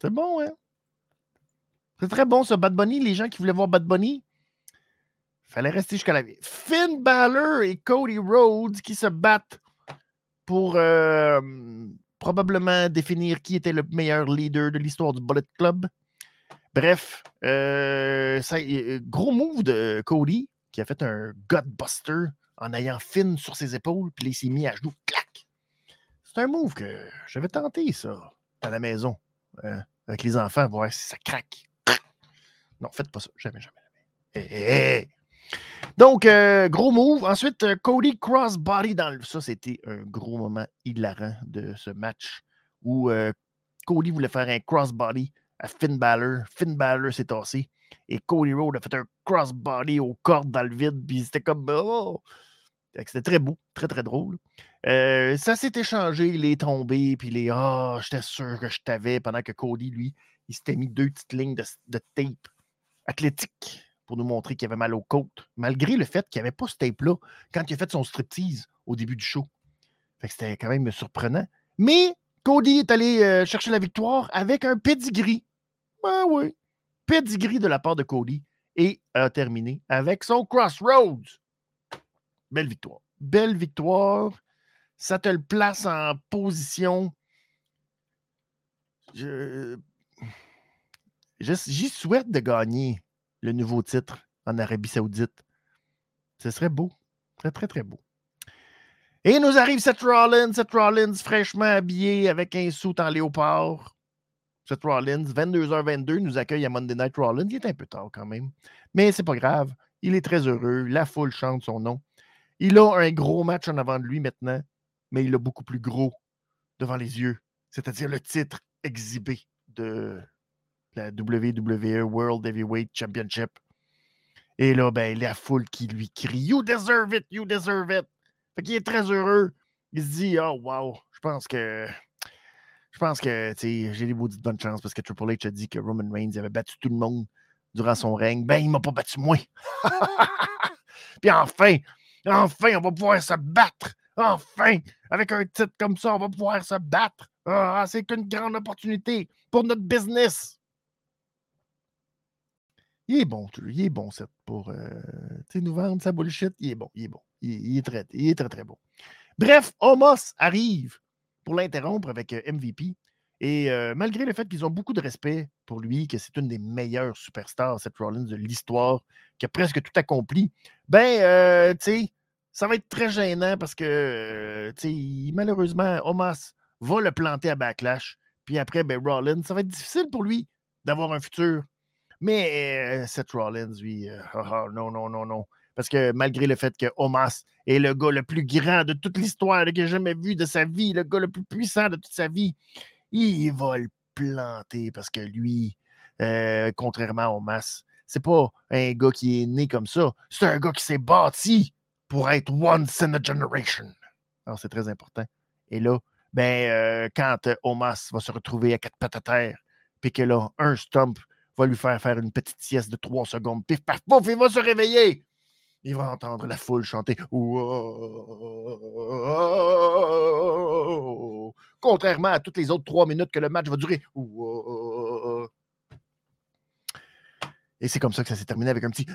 C'est bon, hein? C'est très bon, ce Bad Bunny. Les gens qui voulaient voir Bad Bunny, fallait rester jusqu'à la vie. Finn Balor et Cody Rhodes qui se battent pour euh, probablement définir qui était le meilleur leader de l'histoire du Bullet Club. Bref, euh, euh, gros move de Cody qui a fait un Godbuster en ayant Finn sur ses épaules, puis il s'est mis à genoux! C'est un move que j'avais tenté, ça, à la maison. Hein. avec les enfants, voir si ça craque. Non, faites pas ça. Jamais, jamais. Donc, euh, gros move. Ensuite, euh, Cody Crossbody dans le. Ça, c'était un gros moment hilarant de ce match où euh, Cody voulait faire un crossbody à Finn Balor. Finn Balor s'est tassé. Et Cody Rhodes a fait un crossbody aux cordes dans le vide. Puis c'était comme. Oh! C'était très beau, très, très drôle. Ça s'est échangé, les tombés, puis les Ah, j'étais sûr que je t'avais, pendant que Cody, lui, il s'était mis deux petites lignes de, tape athlétique pour nous montrer qu'il avait mal aux côtes, malgré le fait qu'il n'y avait pas ce tape-là quand il a fait son striptease au début du show. c'était quand même surprenant. Mais Cody est allé euh, chercher la victoire avec un pedigree. Ben oui. Pedigree de la part de Cody. Et a terminé avec son Crossroads. Belle victoire. Belle victoire. Ça te le place en position. Je... J'y souhaite de gagner le nouveau titre en Arabie Saoudite. Ce serait beau. Très, très, très beau. Et nous arrive Seth Rollins. Seth Rollins fraîchement habillé avec un soute en léopard. Seth Rollins, 22h22, nous accueille à Monday Night Rollins. Il est un peu tard quand même. Mais c'est pas grave. Il est très heureux. La foule chante son nom. Il a un gros match en avant de lui maintenant, mais il a beaucoup plus gros devant les yeux. C'est-à-dire le titre exhibé de la WWE World Heavyweight Championship. Et là, ben, la foule qui lui crie You deserve it, you deserve it. Fait qu'il est très heureux. Il se dit Oh wow, je pense que. Je pense que j'ai des maudites bonnes chances parce que Triple H a dit que Roman Reigns avait battu tout le monde durant son règne. Ben, il m'a pas battu moi. Puis enfin, enfin, on va pouvoir se battre. Enfin, avec un titre comme ça, on va pouvoir se battre. Ah, c'est une grande opportunité pour notre business. Il est bon, il est bon, cette pour euh, nous vendre sa bullshit. Il est bon, il est bon. Il, est, très, il est très, très bon. Bref, Homos arrive pour l'interrompre avec euh, MVP. Et euh, malgré le fait qu'ils ont beaucoup de respect pour lui, que c'est une des meilleures superstars, cette Rollins de l'histoire, qui a presque tout accompli, ben, tu sais, ça va être très gênant parce que, sais, malheureusement, Homos va le planter à Backlash. Puis après, ben, Rollins, ça va être difficile pour lui d'avoir un futur mais Seth Rollins, lui, oh, non, non, non, non. Parce que malgré le fait que Omas est le gars le plus grand de toute l'histoire qu'il ait jamais vu de sa vie, le gars le plus puissant de toute sa vie, il va le planter parce que lui, contrairement à Omas, c'est pas un gars qui est né comme ça. C'est un gars qui s'est bâti pour être once in a generation. Alors, c'est très important. Et là, ben, quand Omas va se retrouver à quatre pattes à terre, puis qu'il a un stump va lui faire faire une petite sieste de trois secondes. Pif, paf, pouf, il va se réveiller. Il va entendre la foule chanter. Contrairement à toutes les autres trois minutes que le match va durer. Et c'est comme ça que ça s'est terminé avec un petit.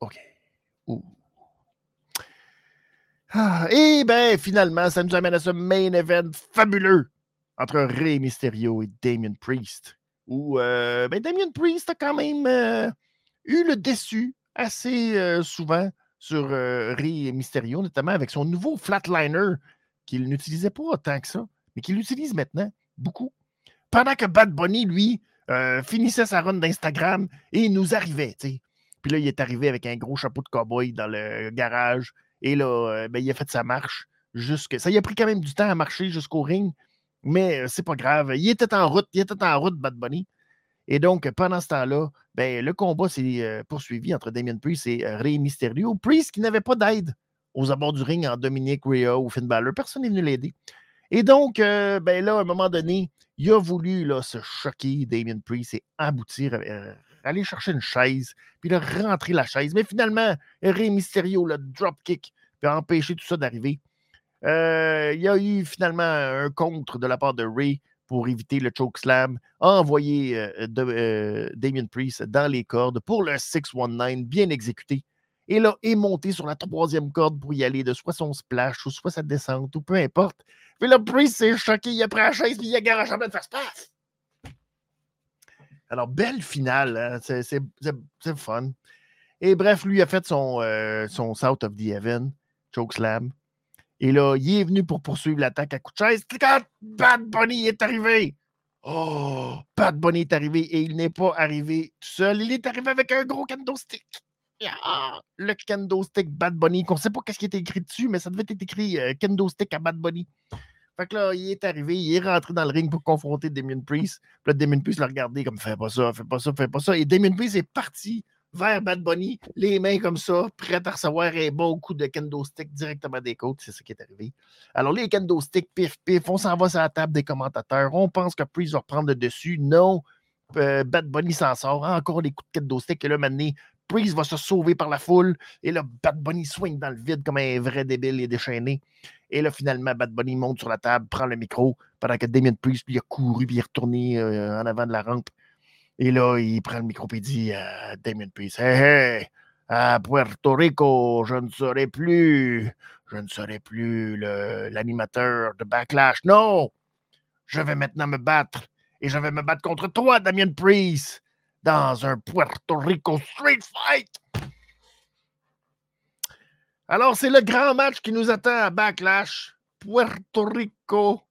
OK. Ah, et bien, finalement, ça nous amène à ce main event fabuleux entre Rey Mysterio et Damien Priest. Où euh, ben Damien Priest a quand même euh, eu le déçu assez euh, souvent sur Rey Mysterio, notamment avec son nouveau flatliner qu'il n'utilisait pas autant que ça, mais qu'il utilise maintenant beaucoup. Pendant que Bad Bunny, lui, finissait sa run d'Instagram et nous arrivait, Puis là, il est arrivé avec un gros chapeau de cowboy dans le garage et là, euh, ben, il a fait sa marche. Jusque... Ça y a pris quand même du temps à marcher jusqu'au ring, mais euh, c'est pas grave. Il était en route, il était en route, Bad Bunny. Et donc, pendant ce temps-là, ben, le combat s'est euh, poursuivi entre Damien Priest et Rey Mysterio. Priest qui n'avait pas d'aide aux abords du ring en Dominique Rhea ou Finn Balor. Personne n'est venu l'aider. Et donc, ben là, à un moment donné, il a voulu là, se choquer, Damien Priest, et aboutir, aller chercher une chaise, puis là, rentrer la chaise. Mais finalement, Rey Mysterio, le dropkick, a empêché tout ça d'arriver. Euh, il y a eu finalement un contre de la part de Ray pour éviter le chokeslam, a envoyé euh, euh, Damien Priest dans les cordes pour le 619 bien exécuté. Et là, est monté sur la troisième corde pour y aller de soit son splash ou soit sa descente ou peu importe. Puis là, Priest s'est choqué, il a pris la chaise puis il a la de faire paf! Alors, belle finale, hein? c'est fun. Et bref, lui a fait son, son South of the Heaven, chokeslam. Et là, il est venu pour poursuivre l'attaque à coup de chaise. Quand Bad Bunny est arrivé, oh, Bad Bunny est arrivé et il n'est pas arrivé tout seul. Il est arrivé avec un gros kendo stick. Ah, le kendo stick Bad Bunny, qu'on ne sait pas qu'est-ce qui était écrit dessus, mais ça devait être écrit euh, stick à Bad Bunny. Fait que là, il est arrivé, il est rentré dans le ring pour confronter Damien Priest. Puis là, Damien Priest l'a regardé comme fais pas ça, fais pas ça, fais pas ça. Et Damien Priest est parti vers Bad Bunny, les mains comme ça, prêt à recevoir un bon coup de kendo stick directement des côtes. C'est ce qui est arrivé. Alors, les kendo stick, pif, pif, on s'en va sur la table des commentateurs. On pense que Priest va reprendre le dessus. Non. Euh, Bad Bunny s'en sort. Encore des coups de kendo stick. Et là, maintenant, Priest va se sauver par la foule. Et là, Bad Bunny swing dans le vide comme un vrai débile et déchaîné. Et là, finalement, Bad Bunny monte sur la table, prend le micro, pendant que Damien Priest, lui, a couru, puis il est retourné euh, en avant de la rampe. Et là, il prend le micro, il dit à Damien Priest Hey, hey, à Puerto Rico, je ne serai plus, je ne serai plus l'animateur de Backlash. Non, je vais maintenant me battre. Et je vais me battre contre toi, Damien Priest dans un Puerto Rico Street Fight. Alors, c'est le grand match qui nous attend à Backlash. Puerto Rico,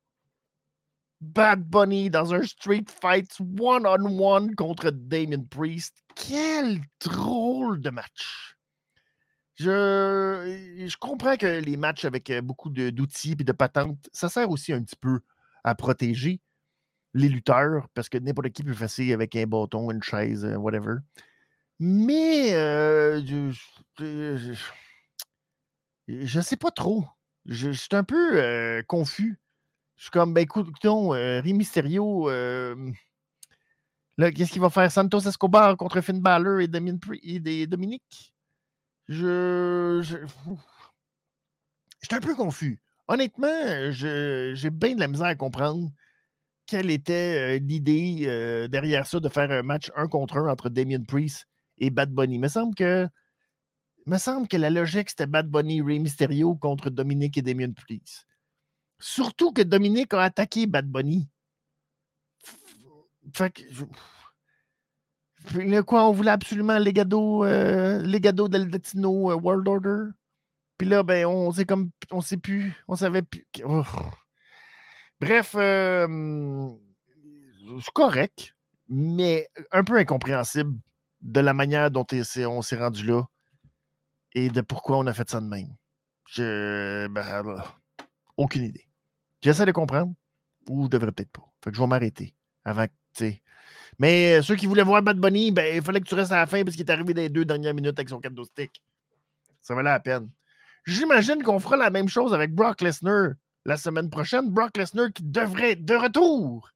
Bad Bunny dans un Street Fight one-on-one contre Damien Priest. Quel drôle de match! Je, je comprends que les matchs avec beaucoup d'outils et de patentes, ça sert aussi un petit peu à protéger les lutteurs, parce que n'importe qui peut faire avec un bâton, une chaise, euh, whatever. Mais euh, je, je, sais pas trop. Je, suis un peu euh, confus. Je suis comme, ben écoute, écoutons, Rey Mysterio, qu'est-ce qu'il va faire? Santos Escobar contre Finn Balor et, et Dominique? Je, je, je suis un peu confus. Honnêtement, j'ai bien de la misère à comprendre quelle était l'idée derrière ça de faire un match un contre un entre Damien Priest et Bad Bunny? Il me semble que, me semble que la logique, c'était Bad Bunny, Ray Mysterio contre Dominique et Damien Priest. Surtout que Dominique a attaqué Bad Bunny. Fait que. quoi, on voulait absolument Legado, euh, Legado del Latino World Order? Puis là, ben, on sait comme. On sait plus. On savait plus. Bref, c'est correct, mais un peu incompréhensible de la manière dont on s'est rendu là et de pourquoi on a fait ça de même. Je. Ben, aucune idée. J'essaie de comprendre ou devrais peut-être pas. Fait que je vais m'arrêter avant que. Mais ceux qui voulaient voir Bad Bunny, ben, il fallait que tu restes à la fin parce qu'il est arrivé dans les deux dernières minutes avec son cadeau stick. Ça valait la peine. J'imagine qu'on fera la même chose avec Brock Lesnar la semaine prochaine. Brock Lesnar qui devrait de retour.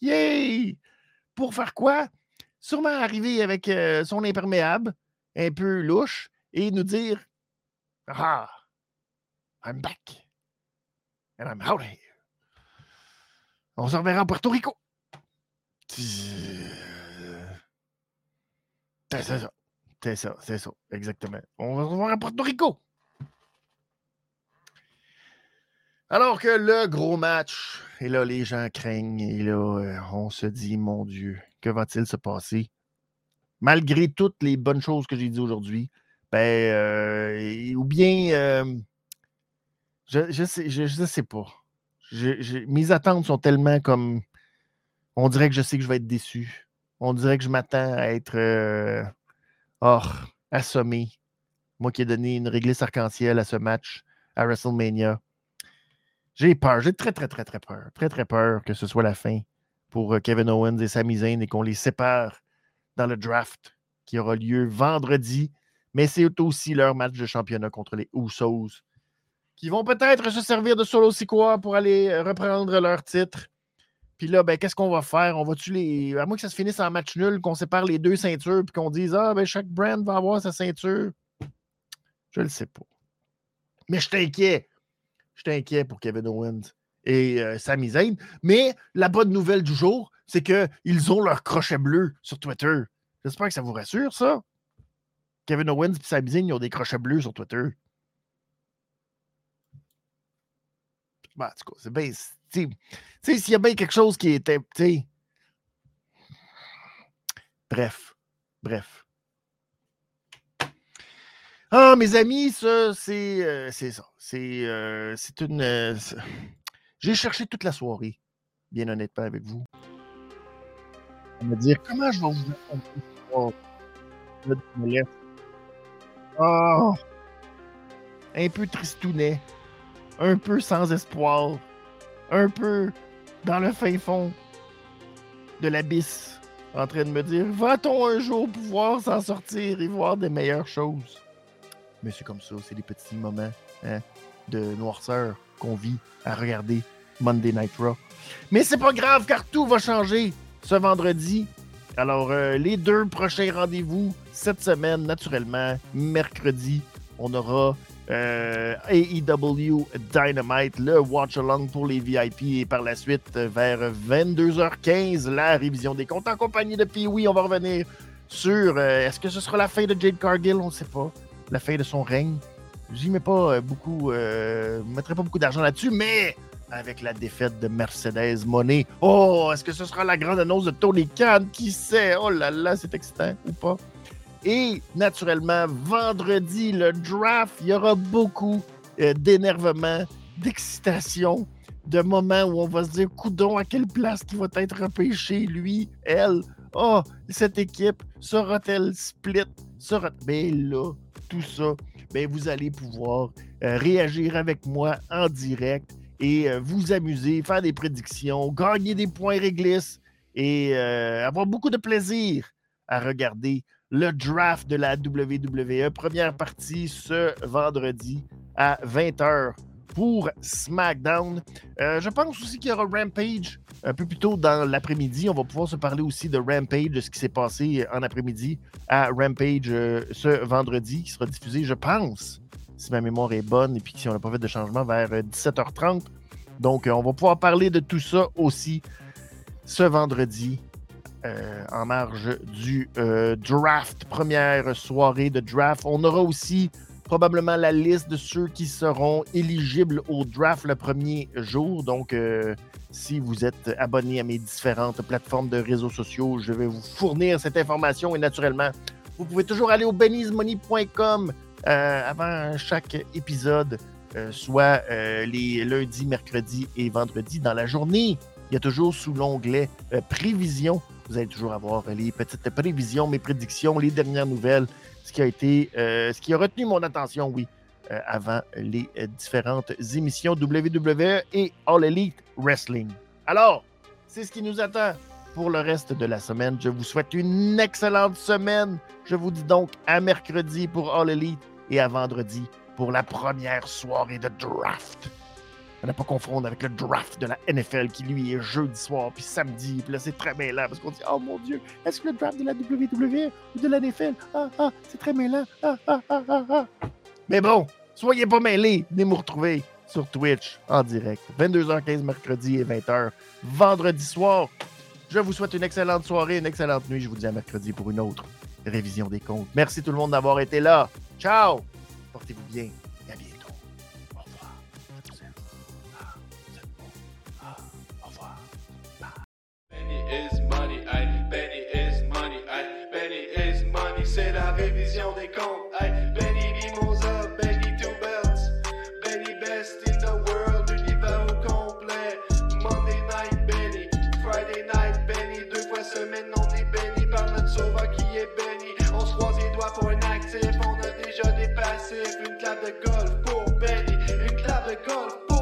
Yay! Pour faire quoi? Sûrement arriver avec euh, son imperméable, un peu louche, et nous dire Ah, I'm back. And I'm out here. On se reverra en Puerto Rico. C'est ça. C'est ça, c'est ça, exactement. On va se revoir à Puerto Rico. Alors que le gros match, et là, les gens craignent, et là, euh, on se dit, mon Dieu, que va-t-il se passer? Malgré toutes les bonnes choses que j'ai dit aujourd'hui, ben, euh, ou bien, euh, je, je, sais, pas. mes attentes sont tellement comme, on dirait que je sais que je vais être déçu. On dirait que je m'attends à être, assommé. Moi qui ai donné une réglisse arc-en-ciel à ce match à WrestleMania. J'ai peur, j'ai très, très, très, très peur. Très, très peur que ce soit la fin pour euh, Kevin Owens et Sami Zayn et qu'on les sépare dans le draft qui aura lieu vendredi. Mais c'est aussi leur match de championnat contre les Usos qui vont peut-être se servir de Solo Sikoa pour aller reprendre leur titre. Puis là, ben, qu'est-ce qu'on va faire? On va-tu les. À moins que ça se finisse en match nul, qu'on sépare les deux ceintures, puis qu'on dise Ah, ben, chaque brand va avoir sa ceinture? Je le sais pas. Mais je t'inquiète. Je suis inquiet pour Kevin Owens et euh, Sami Zayn. Mais la bonne nouvelle du jour, c'est qu'ils ont leur crochet bleu sur Twitter. J'espère que ça vous rassure, ça. Kevin Owens et Sami Zayn, ils ont des crochets bleus sur Twitter. Bah, en tout cas, c'est bien. Tu sais, s'il y a bien quelque chose qui était. Bref. Bref. Ah, mes amis, ça, c'est euh, ça. C'est euh, une. euh, J'ai cherché toute la soirée, bien honnêtement, avec vous. À me dire comment je vais vous raconter. Ah! Un peu tristounet. Un peu sans espoir. Un peu dans le fin fond de l'abysse. En train de me dire Va-t-on un jour pouvoir s'en sortir et voir des meilleures choses? Mais c'est comme ça, c'est des petits moments hein, de noirceur qu'on vit à regarder Monday Night Raw. Mais c'est pas grave car tout va changer ce vendredi. Alors, euh, les deux prochains rendez-vous cette semaine, naturellement, mercredi, on aura euh, AEW Dynamite, le Watch Along pour les VIP et par la suite, vers 22h15, la révision des comptes en compagnie de Pee-Wee. On va revenir sur euh, est-ce que ce sera la fin de Jade Cargill? On ne sait pas. La fin de son règne. J'y mets pas euh, beaucoup, euh, mettrai pas beaucoup d'argent là-dessus, mais avec la défaite de Mercedes Monet, oh, est-ce que ce sera la grande annonce de Tony Khan? Qui sait? Oh là là, c'est excitant ou pas? Et naturellement, vendredi, le draft, il y aura beaucoup euh, d'énervement, d'excitation, de moments où on va se dire, coudon, à quelle place qui va être repêché, lui, elle? Oh, cette équipe, sera-t-elle split? Sera Mais là, tout ça, ben, vous allez pouvoir euh, réagir avec moi en direct et euh, vous amuser, faire des prédictions, gagner des points réglisses et euh, avoir beaucoup de plaisir à regarder le draft de la WWE. Première partie ce vendredi à 20h pour SmackDown. Euh, je pense aussi qu'il y aura Rampage un peu plus tôt dans l'après-midi. On va pouvoir se parler aussi de Rampage, de ce qui s'est passé en après-midi à Rampage euh, ce vendredi, qui sera diffusé, je pense, si ma mémoire est bonne et puis si on n'a pas fait de changement, vers euh, 17h30. Donc, euh, on va pouvoir parler de tout ça aussi ce vendredi euh, en marge du euh, draft, première soirée de draft. On aura aussi probablement la liste de ceux qui seront éligibles au draft le premier jour. Donc, euh, si vous êtes abonné à mes différentes plateformes de réseaux sociaux, je vais vous fournir cette information et naturellement, vous pouvez toujours aller au benny'smoney.com euh, avant chaque épisode, euh, soit les lundis, mercredis et vendredis dans la journée. Il y a toujours sous l'onglet prévision vous allez toujours avoir les petites prévisions, mes prédictions, les dernières nouvelles, ce qui a été, euh, ce qui a retenu mon attention, oui, euh, avant les euh, différentes émissions WWE et All Elite Wrestling. Alors, c'est ce qui nous attend pour le reste de la semaine. Je vous souhaite une excellente semaine. Je vous dis donc à mercredi pour All Elite et à vendredi pour la première soirée de draft. À ne pas confondre avec le draft de la NFL qui, lui, est jeudi soir, puis samedi, puis là, c'est très mêlant parce qu'on dit Oh mon Dieu, est-ce que le draft de la WWE ou de la NFL Ah, ah, c'est très mêlant. Ah, ah, ah, ah, ah. Mais bon, soyez pas mêlés. Venez me retrouver sur Twitch en direct. 22h15 mercredi et 20h vendredi soir. Je vous souhaite une excellente soirée, une excellente nuit. Je vous dis à mercredi pour une autre révision des comptes. Merci tout le monde d'avoir été là. Ciao! Portez-vous bien de golf pour Benny, une golf pour